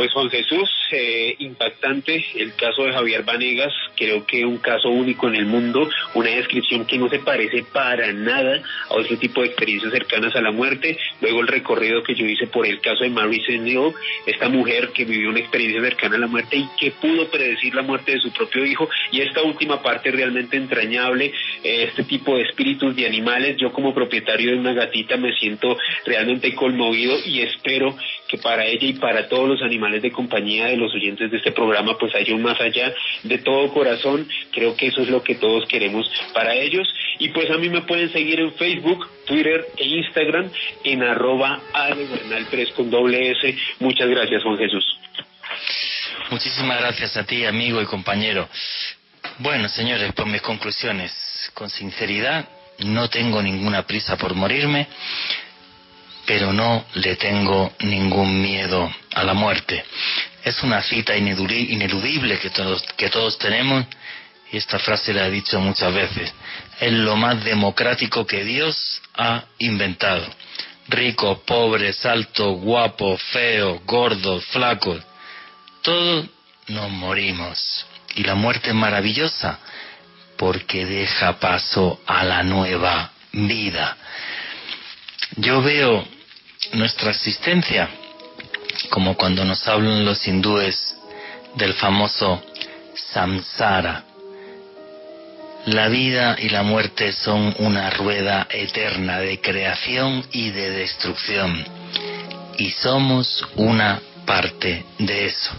Speaker 4: Pues Juan Jesús, eh, impactante el caso de Javier Vanegas, creo que un caso único en el mundo, una descripción que no se parece para nada a otro tipo de experiencias cercanas a la muerte. Luego el recorrido que yo hice por el caso de Mary Senio, esta mujer que vivió una experiencia cercana a la muerte y que pudo predecir la muerte de su propio hijo. Y esta última parte realmente entrañable, eh, este tipo de espíritus de animales. Yo como propietario de una gatita me siento realmente conmovido y espero que para ella y para todos los animales de compañía de los oyentes de este programa pues haya un más allá de todo corazón. Creo que eso es lo que todos queremos para ellos. Y pues a mí me pueden seguir en Facebook, Twitter e Instagram en arroba con doble S. Muchas gracias Juan Jesús.
Speaker 3: Muchísimas gracias a ti, amigo y compañero. Bueno, señores, por mis conclusiones, con sinceridad, no tengo ninguna prisa por morirme pero no le tengo ningún miedo a la muerte. Es una cita ineludible que todos, que todos tenemos y esta frase la he dicho muchas veces. Es lo más democrático que Dios ha inventado. Rico, pobre, alto, guapo, feo, gordo, flaco, todos nos morimos. Y la muerte es maravillosa porque deja paso a la nueva vida. Yo veo nuestra existencia, como cuando nos hablan los hindúes del famoso samsara. La vida y la muerte son una rueda eterna de creación y de destrucción, y somos una parte de eso,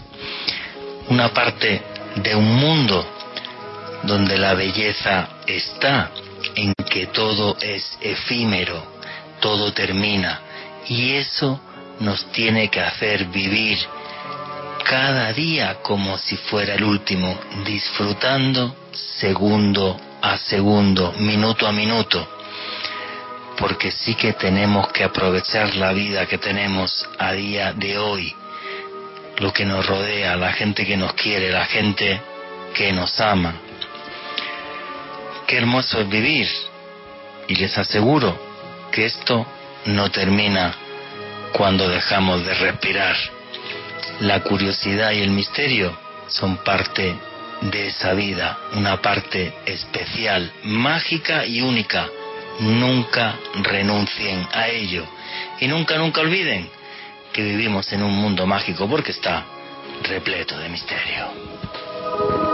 Speaker 3: una parte de un mundo donde la belleza está en que todo es efímero, todo termina, y eso nos tiene que hacer vivir cada día como si fuera el último, disfrutando segundo a segundo, minuto a minuto, porque sí que tenemos que aprovechar la vida que tenemos a día de hoy, lo que nos rodea, la gente que nos quiere, la gente que nos ama. Qué hermoso es vivir. Y les aseguro que esto no termina cuando dejamos de respirar. La curiosidad y el misterio son parte de esa vida, una parte especial, mágica y única. Nunca renuncien a ello y nunca, nunca olviden que vivimos en un mundo mágico porque está repleto de misterio.